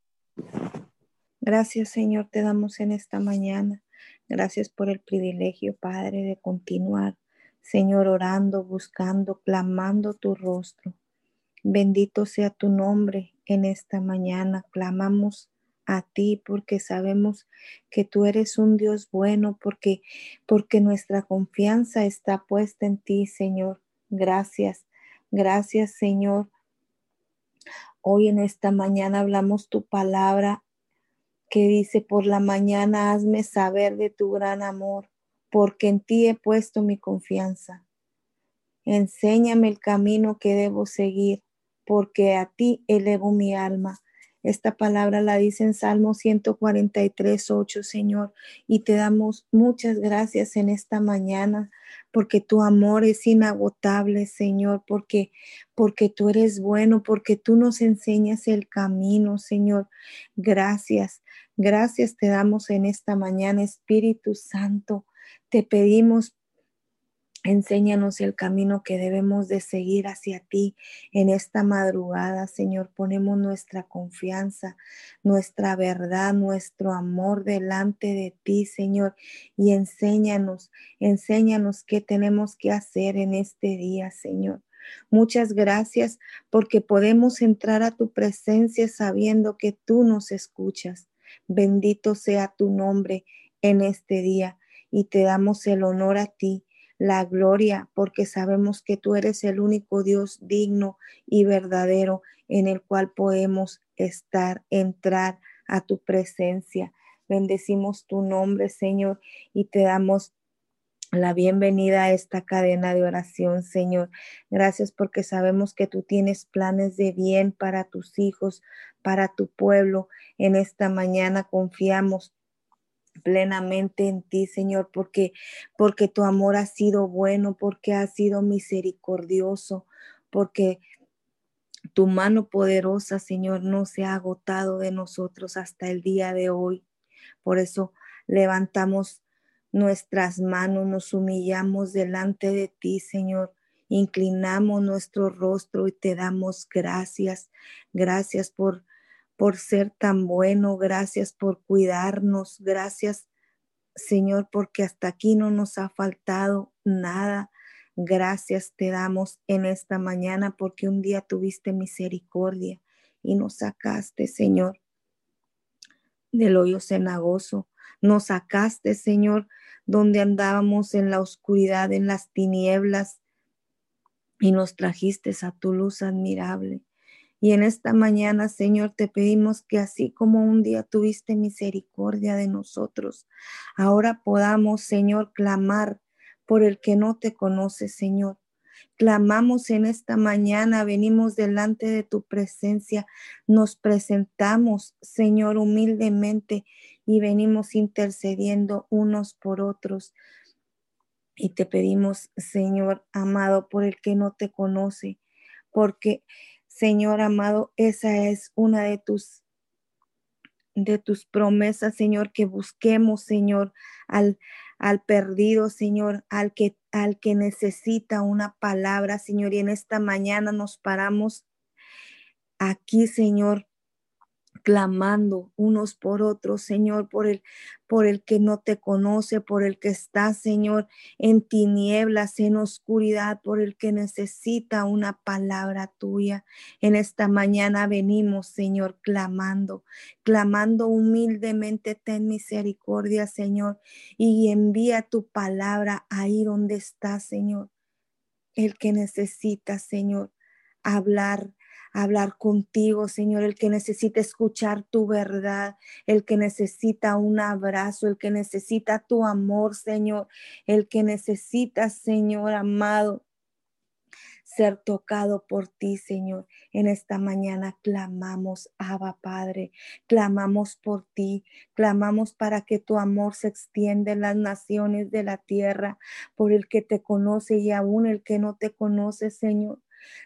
Gracias, Señor, te damos en esta mañana. Gracias por el privilegio, Padre, de continuar, Señor, orando, buscando, clamando tu rostro. Bendito sea tu nombre en esta mañana. Clamamos a ti porque sabemos que tú eres un Dios bueno, porque porque nuestra confianza está puesta en ti, Señor. Gracias. Gracias, Señor. Hoy en esta mañana hablamos tu palabra que dice, por la mañana hazme saber de tu gran amor, porque en ti he puesto mi confianza. Enséñame el camino que debo seguir, porque a ti elevo mi alma. Esta palabra la dice en Salmo 143, 8, Señor, y te damos muchas gracias en esta mañana porque tu amor es inagotable, Señor, porque porque tú eres bueno, porque tú nos enseñas el camino, Señor. Gracias. Gracias te damos en esta mañana, Espíritu Santo. Te pedimos Enséñanos el camino que debemos de seguir hacia ti en esta madrugada, Señor. Ponemos nuestra confianza, nuestra verdad, nuestro amor delante de ti, Señor. Y enséñanos, enséñanos qué tenemos que hacer en este día, Señor. Muchas gracias porque podemos entrar a tu presencia sabiendo que tú nos escuchas. Bendito sea tu nombre en este día y te damos el honor a ti la gloria, porque sabemos que tú eres el único Dios digno y verdadero en el cual podemos estar, entrar a tu presencia. Bendecimos tu nombre, Señor, y te damos la bienvenida a esta cadena de oración, Señor. Gracias porque sabemos que tú tienes planes de bien para tus hijos, para tu pueblo. En esta mañana confiamos plenamente en ti, Señor, porque porque tu amor ha sido bueno, porque ha sido misericordioso, porque tu mano poderosa, Señor, no se ha agotado de nosotros hasta el día de hoy. Por eso levantamos nuestras manos, nos humillamos delante de ti, Señor. Inclinamos nuestro rostro y te damos gracias. Gracias por por ser tan bueno, gracias por cuidarnos, gracias Señor, porque hasta aquí no nos ha faltado nada. Gracias te damos en esta mañana porque un día tuviste misericordia y nos sacaste, Señor, del hoyo cenagoso. Nos sacaste, Señor, donde andábamos en la oscuridad, en las tinieblas, y nos trajiste a tu luz admirable. Y en esta mañana, Señor, te pedimos que así como un día tuviste misericordia de nosotros, ahora podamos, Señor, clamar por el que no te conoce, Señor. Clamamos en esta mañana, venimos delante de tu presencia, nos presentamos, Señor, humildemente y venimos intercediendo unos por otros. Y te pedimos, Señor amado, por el que no te conoce, porque Señor amado, esa es una de tus de tus promesas, Señor, que busquemos, Señor, al, al perdido, Señor, al que, al que necesita una palabra, Señor. Y en esta mañana nos paramos aquí, Señor, clamando unos por otros, Señor, por el, por el que no te conoce, por el que está, Señor, en tinieblas, en oscuridad, por el que necesita una palabra tuya. En esta mañana venimos, Señor, clamando, clamando humildemente, ten misericordia, Señor, y envía tu palabra ahí donde está, Señor. El que necesita, Señor, hablar hablar contigo, Señor, el que necesita escuchar tu verdad, el que necesita un abrazo, el que necesita tu amor, Señor, el que necesita, Señor amado, ser tocado por ti, Señor. En esta mañana clamamos, Abba Padre, clamamos por ti, clamamos para que tu amor se extienda en las naciones de la tierra, por el que te conoce y aún el que no te conoce, Señor.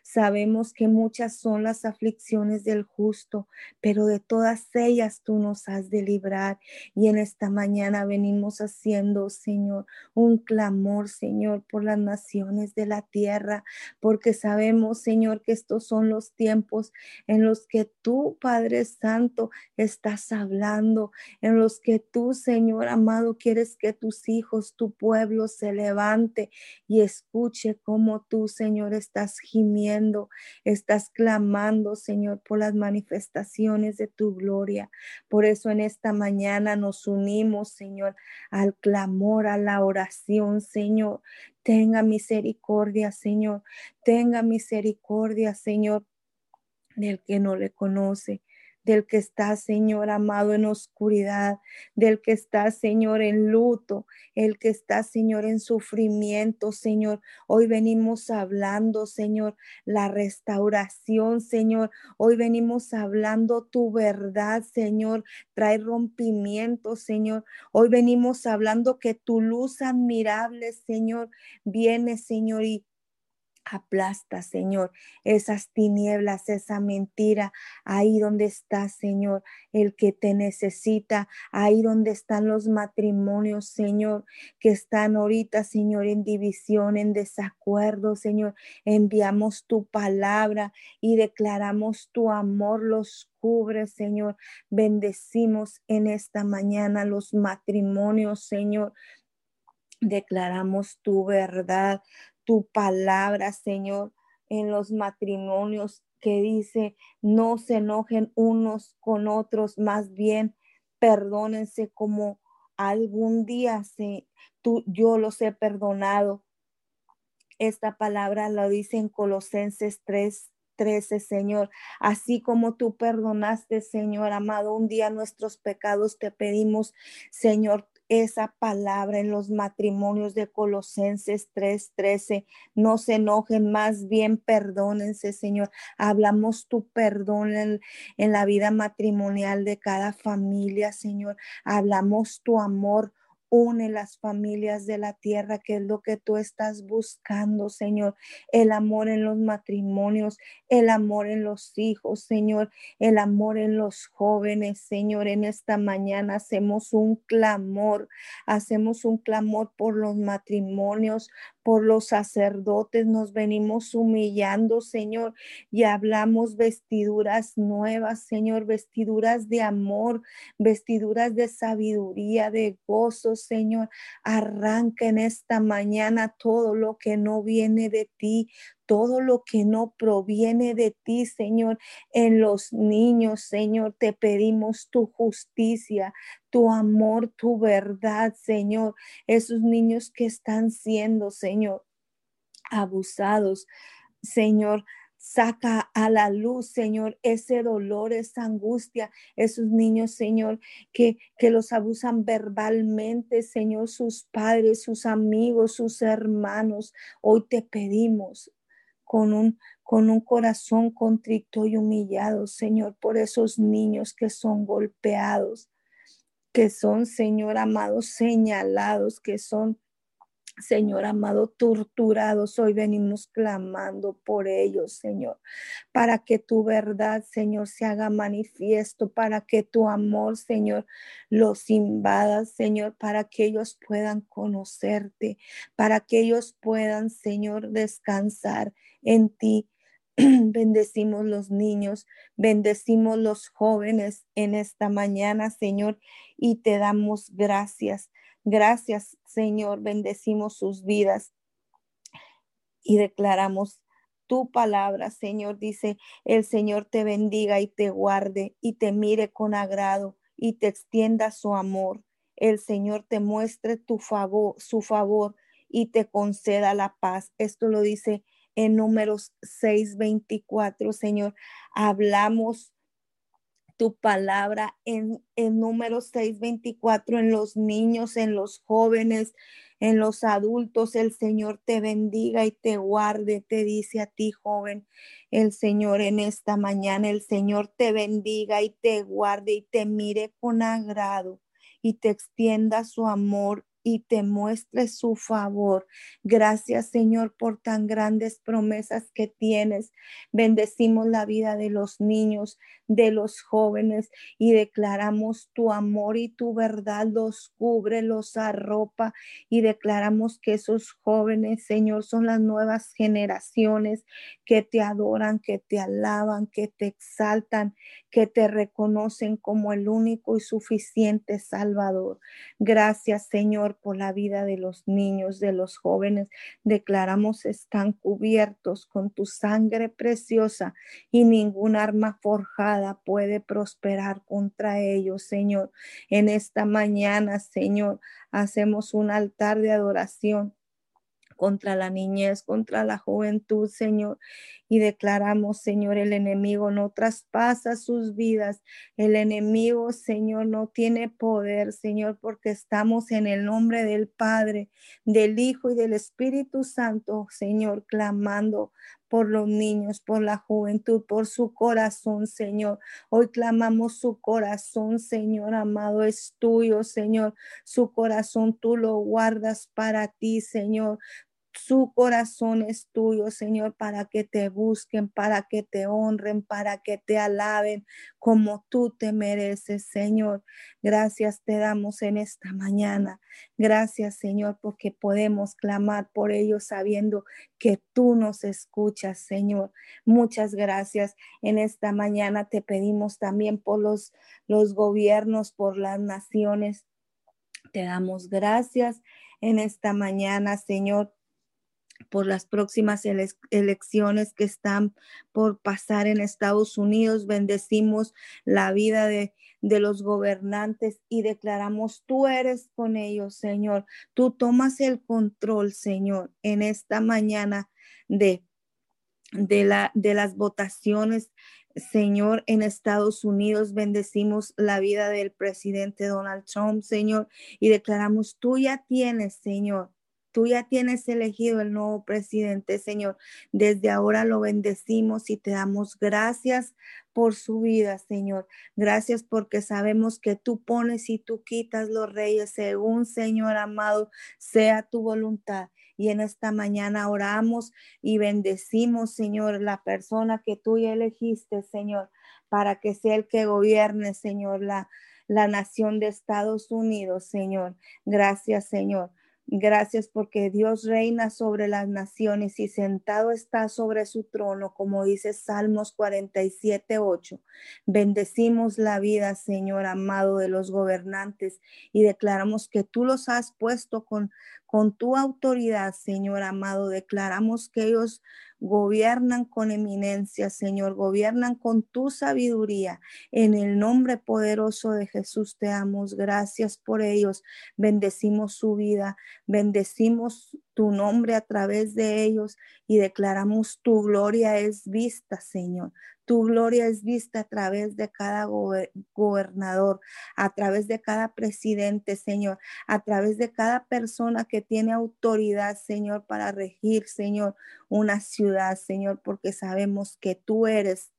Sabemos que muchas son las aflicciones del justo, pero de todas ellas tú nos has de librar. Y en esta mañana venimos haciendo, Señor, un clamor, Señor, por las naciones de la tierra, porque sabemos, Señor, que estos son los tiempos en los que tú, Padre Santo, estás hablando, en los que tú, Señor amado, quieres que tus hijos, tu pueblo se levante y escuche cómo tú, Señor, estás gimiendo estás clamando, Señor, por las manifestaciones de tu gloria. Por eso en esta mañana nos unimos, Señor, al clamor, a la oración, Señor. Tenga misericordia, Señor. Tenga misericordia, Señor, del que no le conoce del que está, Señor amado, en oscuridad, del que está, Señor, en luto, el que está, Señor, en sufrimiento, Señor. Hoy venimos hablando, Señor, la restauración, Señor. Hoy venimos hablando tu verdad, Señor. Trae rompimiento, Señor. Hoy venimos hablando que tu luz admirable, Señor, viene, Señor, y Aplasta, Señor, esas tinieblas, esa mentira, ahí donde está, Señor, el que te necesita, ahí donde están los matrimonios, Señor, que están ahorita, Señor, en división, en desacuerdo, Señor. Enviamos tu palabra y declaramos tu amor, los cubre, Señor. Bendecimos en esta mañana los matrimonios, Señor. Declaramos tu verdad, tu palabra, Señor, en los matrimonios que dice, no se enojen unos con otros, más bien perdónense como algún día se, tú, yo los he perdonado. Esta palabra lo dice en Colosenses 3, 13, Señor. Así como tú perdonaste, Señor amado, un día nuestros pecados te pedimos, Señor, esa palabra en los matrimonios de Colosenses 3:13. No se enojen, más bien perdónense, Señor. Hablamos tu perdón en, en, la vida matrimonial de cada familia, Señor. Hablamos tu amor Une las familias de la tierra, que es lo que tú estás buscando, Señor. El amor en los matrimonios, el amor en los hijos, Señor. El amor en los jóvenes, Señor. En esta mañana hacemos un clamor, hacemos un clamor por los matrimonios, por los sacerdotes, nos venimos humillando, Señor, y hablamos vestiduras nuevas, Señor, vestiduras de amor, vestiduras de sabiduría, de gozo, Señor. Arranca en esta mañana todo lo que no viene de ti, todo lo que no proviene de ti, Señor, en los niños, Señor, te pedimos tu justicia, tu amor, tu verdad, Señor. Esos niños que están siendo, Señor, abusados, Señor, Saca a la luz, Señor, ese dolor, esa angustia, esos niños, Señor, que, que los abusan verbalmente, Señor, sus padres, sus amigos, sus hermanos. Hoy te pedimos con un, con un corazón contrito y humillado, Señor, por esos niños que son golpeados, que son, Señor amado, señalados, que son Señor amado, torturados, hoy venimos clamando por ellos, Señor, para que tu verdad, Señor, se haga manifiesto, para que tu amor, Señor, los invada, Señor, para que ellos puedan conocerte, para que ellos puedan, Señor, descansar en ti bendecimos los niños, bendecimos los jóvenes en esta mañana, Señor, y te damos gracias. Gracias, Señor, bendecimos sus vidas y declaramos tu palabra, Señor. Dice, el Señor te bendiga y te guarde y te mire con agrado y te extienda su amor. El Señor te muestre tu su favor y te conceda la paz. Esto lo dice en números 6:24, Señor. Hablamos tu palabra en, en números 6:24 en los niños, en los jóvenes, en los adultos. El Señor te bendiga y te guarde, te dice a ti, joven. El Señor en esta mañana, el Señor te bendiga y te guarde y te mire con agrado y te extienda su amor y te muestre su favor. Gracias, Señor, por tan grandes promesas que tienes. Bendecimos la vida de los niños, de los jóvenes y declaramos tu amor y tu verdad los cubre, los arropa y declaramos que esos jóvenes, Señor, son las nuevas generaciones que te adoran, que te alaban, que te exaltan, que te reconocen como el único y suficiente Salvador. Gracias, Señor, por la vida de los niños, de los jóvenes. Declaramos están cubiertos con tu sangre preciosa y ningún arma forjada puede prosperar contra ellos, Señor. En esta mañana, Señor, hacemos un altar de adoración contra la niñez, contra la juventud, Señor. Y declaramos, Señor, el enemigo no traspasa sus vidas. El enemigo, Señor, no tiene poder, Señor, porque estamos en el nombre del Padre, del Hijo y del Espíritu Santo, Señor, clamando por los niños, por la juventud, por su corazón, Señor. Hoy clamamos su corazón, Señor amado, es tuyo, Señor. Su corazón tú lo guardas para ti, Señor. Su corazón es tuyo, Señor, para que te busquen, para que te honren, para que te alaben como tú te mereces, Señor. Gracias te damos en esta mañana. Gracias, Señor, porque podemos clamar por ellos sabiendo que tú nos escuchas, Señor. Muchas gracias. En esta mañana te pedimos también por los, los gobiernos, por las naciones. Te damos gracias en esta mañana, Señor por las próximas elecciones que están por pasar en Estados Unidos. Bendecimos la vida de, de los gobernantes y declaramos, tú eres con ellos, Señor. Tú tomas el control, Señor, en esta mañana de, de, la, de las votaciones. Señor, en Estados Unidos bendecimos la vida del presidente Donald Trump, Señor, y declaramos, tú ya tienes, Señor, Tú ya tienes elegido el nuevo presidente, Señor. Desde ahora lo bendecimos y te damos gracias por su vida, Señor. Gracias porque sabemos que tú pones y tú quitas los reyes según, Señor amado, sea tu voluntad. Y en esta mañana oramos y bendecimos, Señor, la persona que tú ya elegiste, Señor, para que sea el que gobierne, Señor, la, la nación de Estados Unidos, Señor. Gracias, Señor. Gracias porque Dios reina sobre las naciones y sentado está sobre su trono, como dice Salmos 47, 8. Bendecimos la vida, Señor amado, de los gobernantes y declaramos que tú los has puesto con, con tu autoridad, Señor amado. Declaramos que ellos gobiernan con eminencia, Señor, gobiernan con tu sabiduría. En el nombre poderoso de Jesús te damos gracias por ellos. Bendecimos su vida, bendecimos tu nombre a través de ellos y declaramos tu gloria es vista, Señor. Tu gloria es vista a través de cada gobernador, a través de cada presidente, Señor, a través de cada persona que tiene autoridad, Señor, para regir, Señor, una ciudad, Señor, porque sabemos que tú eres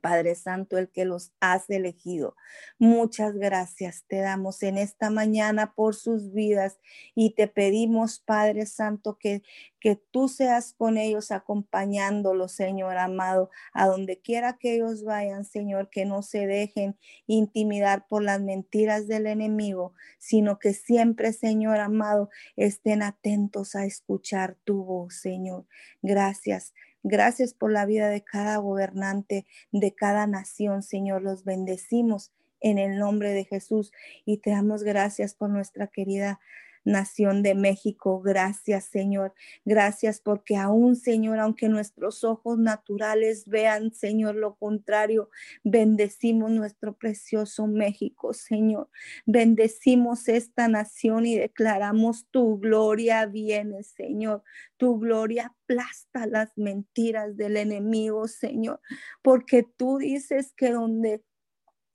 Padre Santo, el que los has elegido. Muchas gracias te damos en esta mañana por sus vidas y te pedimos, Padre Santo, que, que tú seas con ellos acompañándolos, Señor amado, a donde quiera que ellos vayan, Señor, que no se dejen intimidar por las mentiras del enemigo, sino que siempre, Señor amado, estén atentos a escuchar tu voz, Señor. Gracias. Gracias por la vida de cada gobernante, de cada nación, Señor. Los bendecimos en el nombre de Jesús y te damos gracias por nuestra querida nación de México. Gracias, Señor. Gracias porque aún, Señor, aunque nuestros ojos naturales vean, Señor, lo contrario, bendecimos nuestro precioso México, Señor. Bendecimos esta nación y declaramos tu gloria viene, Señor. Tu gloria aplasta las mentiras del enemigo, Señor, porque tú dices que donde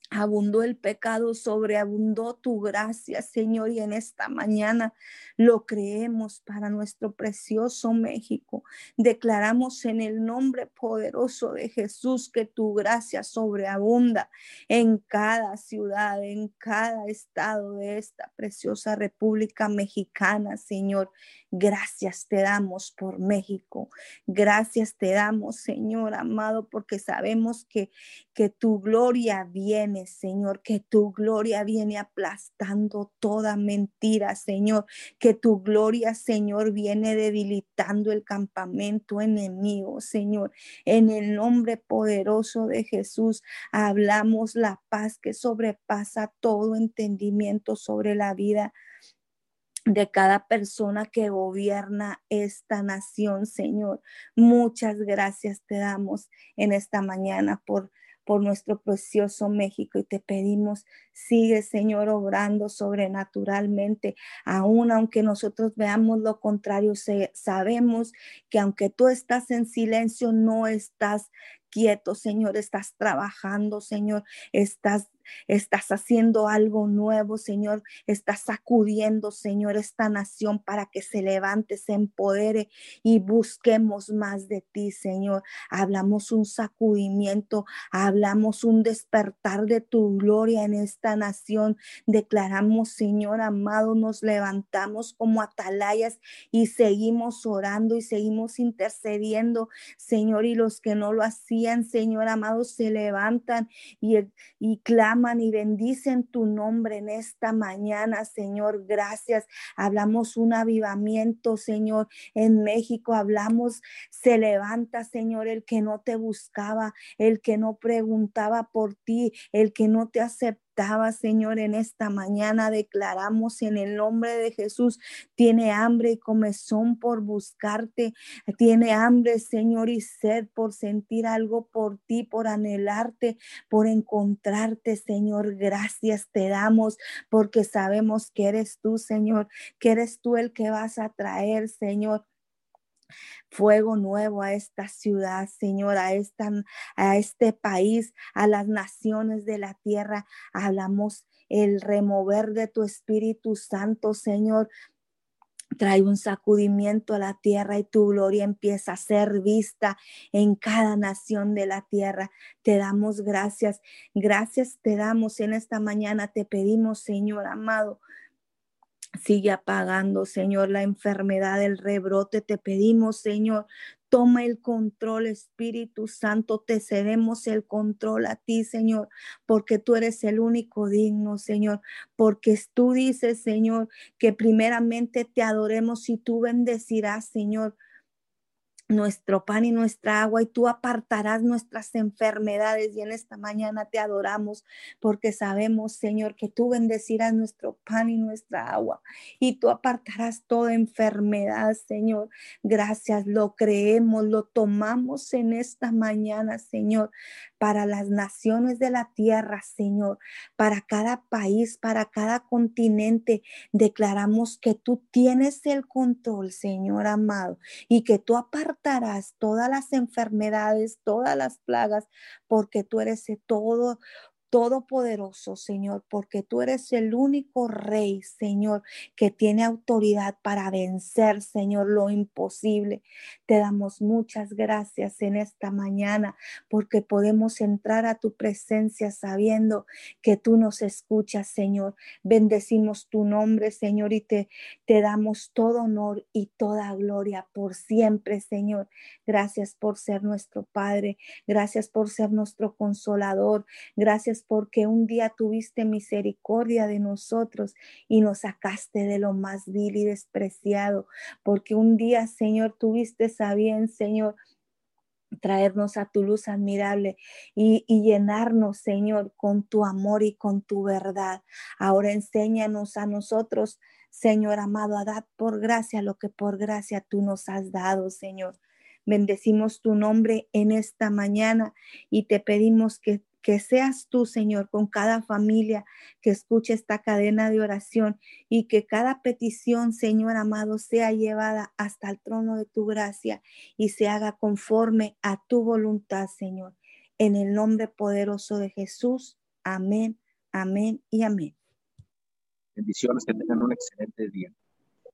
abundó el pecado, sobreabundó tu gracia, Señor, y en esta mañana lo creemos para nuestro precioso México. Declaramos en el nombre poderoso de Jesús que tu gracia sobreabunda en cada ciudad, en cada estado de esta preciosa República Mexicana, Señor. Gracias te damos por México. Gracias te damos, Señor amado, porque sabemos que, que tu gloria viene, Señor, que tu gloria viene aplastando toda mentira, Señor, que tu gloria, Señor, viene debilitando el campamento enemigo, Señor. En el nombre poderoso de Jesús, hablamos la paz que sobrepasa todo entendimiento sobre la vida de cada persona que gobierna esta nación, Señor. Muchas gracias te damos en esta mañana por por nuestro precioso México y te pedimos, sigue Señor obrando sobrenaturalmente, aún aunque nosotros veamos lo contrario, sabemos que aunque tú estás en silencio, no estás quieto, Señor, estás trabajando, Señor, estás Estás haciendo algo nuevo, Señor. Estás sacudiendo, Señor, esta nación para que se levante, se empodere y busquemos más de ti, Señor. Hablamos un sacudimiento, hablamos un despertar de tu gloria en esta nación. Declaramos, Señor amado, nos levantamos como atalayas y seguimos orando y seguimos intercediendo, Señor. Y los que no lo hacían, Señor amado, se levantan y, y claman y bendicen tu nombre en esta mañana, Señor. Gracias. Hablamos un avivamiento, Señor, en México. Hablamos, se levanta, Señor, el que no te buscaba, el que no preguntaba por ti, el que no te aceptaba Señor, en esta mañana declaramos en el nombre de Jesús, tiene hambre y comezón por buscarte, tiene hambre, Señor, y sed por sentir algo por ti, por anhelarte, por encontrarte, Señor. Gracias te damos porque sabemos que eres tú, Señor, que eres tú el que vas a traer, Señor fuego nuevo a esta ciudad, Señor, a, esta, a este país, a las naciones de la tierra. Hablamos el remover de tu Espíritu Santo, Señor, trae un sacudimiento a la tierra y tu gloria empieza a ser vista en cada nación de la tierra. Te damos gracias, gracias te damos en esta mañana, te pedimos, Señor amado, Sigue apagando, Señor, la enfermedad del rebrote. Te pedimos, Señor, toma el control, Espíritu Santo. Te cedemos el control a ti, Señor, porque tú eres el único digno, Señor. Porque tú dices, Señor, que primeramente te adoremos y tú bendecirás, Señor nuestro pan y nuestra agua y tú apartarás nuestras enfermedades y en esta mañana te adoramos porque sabemos, Señor, que tú bendecirás nuestro pan y nuestra agua y tú apartarás toda enfermedad, Señor. Gracias, lo creemos, lo tomamos en esta mañana, Señor, para las naciones de la tierra, Señor, para cada país, para cada continente. Declaramos que tú tienes el control, Señor amado, y que tú apartarás todas las enfermedades, todas las plagas, porque tú eres todo todopoderoso, Señor, porque tú eres el único rey, Señor, que tiene autoridad para vencer, Señor, lo imposible. Te damos muchas gracias en esta mañana porque podemos entrar a tu presencia sabiendo que tú nos escuchas, Señor. Bendecimos tu nombre, Señor, y te, te damos todo honor y toda gloria por siempre, Señor. Gracias por ser nuestro Padre. Gracias por ser nuestro consolador. Gracias porque un día tuviste misericordia de nosotros y nos sacaste de lo más vil y despreciado, porque un día, Señor, tuviste a bien, Señor, traernos a tu luz admirable y, llenarnos, Señor, con tu amor y con tu verdad. Ahora enséñanos a nosotros, Señor amado, a dar por gracia lo que por gracia tú nos has dado, Señor. Bendecimos tu nombre en esta mañana y te pedimos que que seas tú, Señor, con cada familia que escuche esta cadena de oración y que cada petición, Señor amado, sea llevada hasta el trono de tu gracia y se haga conforme a tu voluntad, Señor. En el nombre poderoso de Jesús. Amén, amén y amén. Bendiciones, que tengan un excelente día.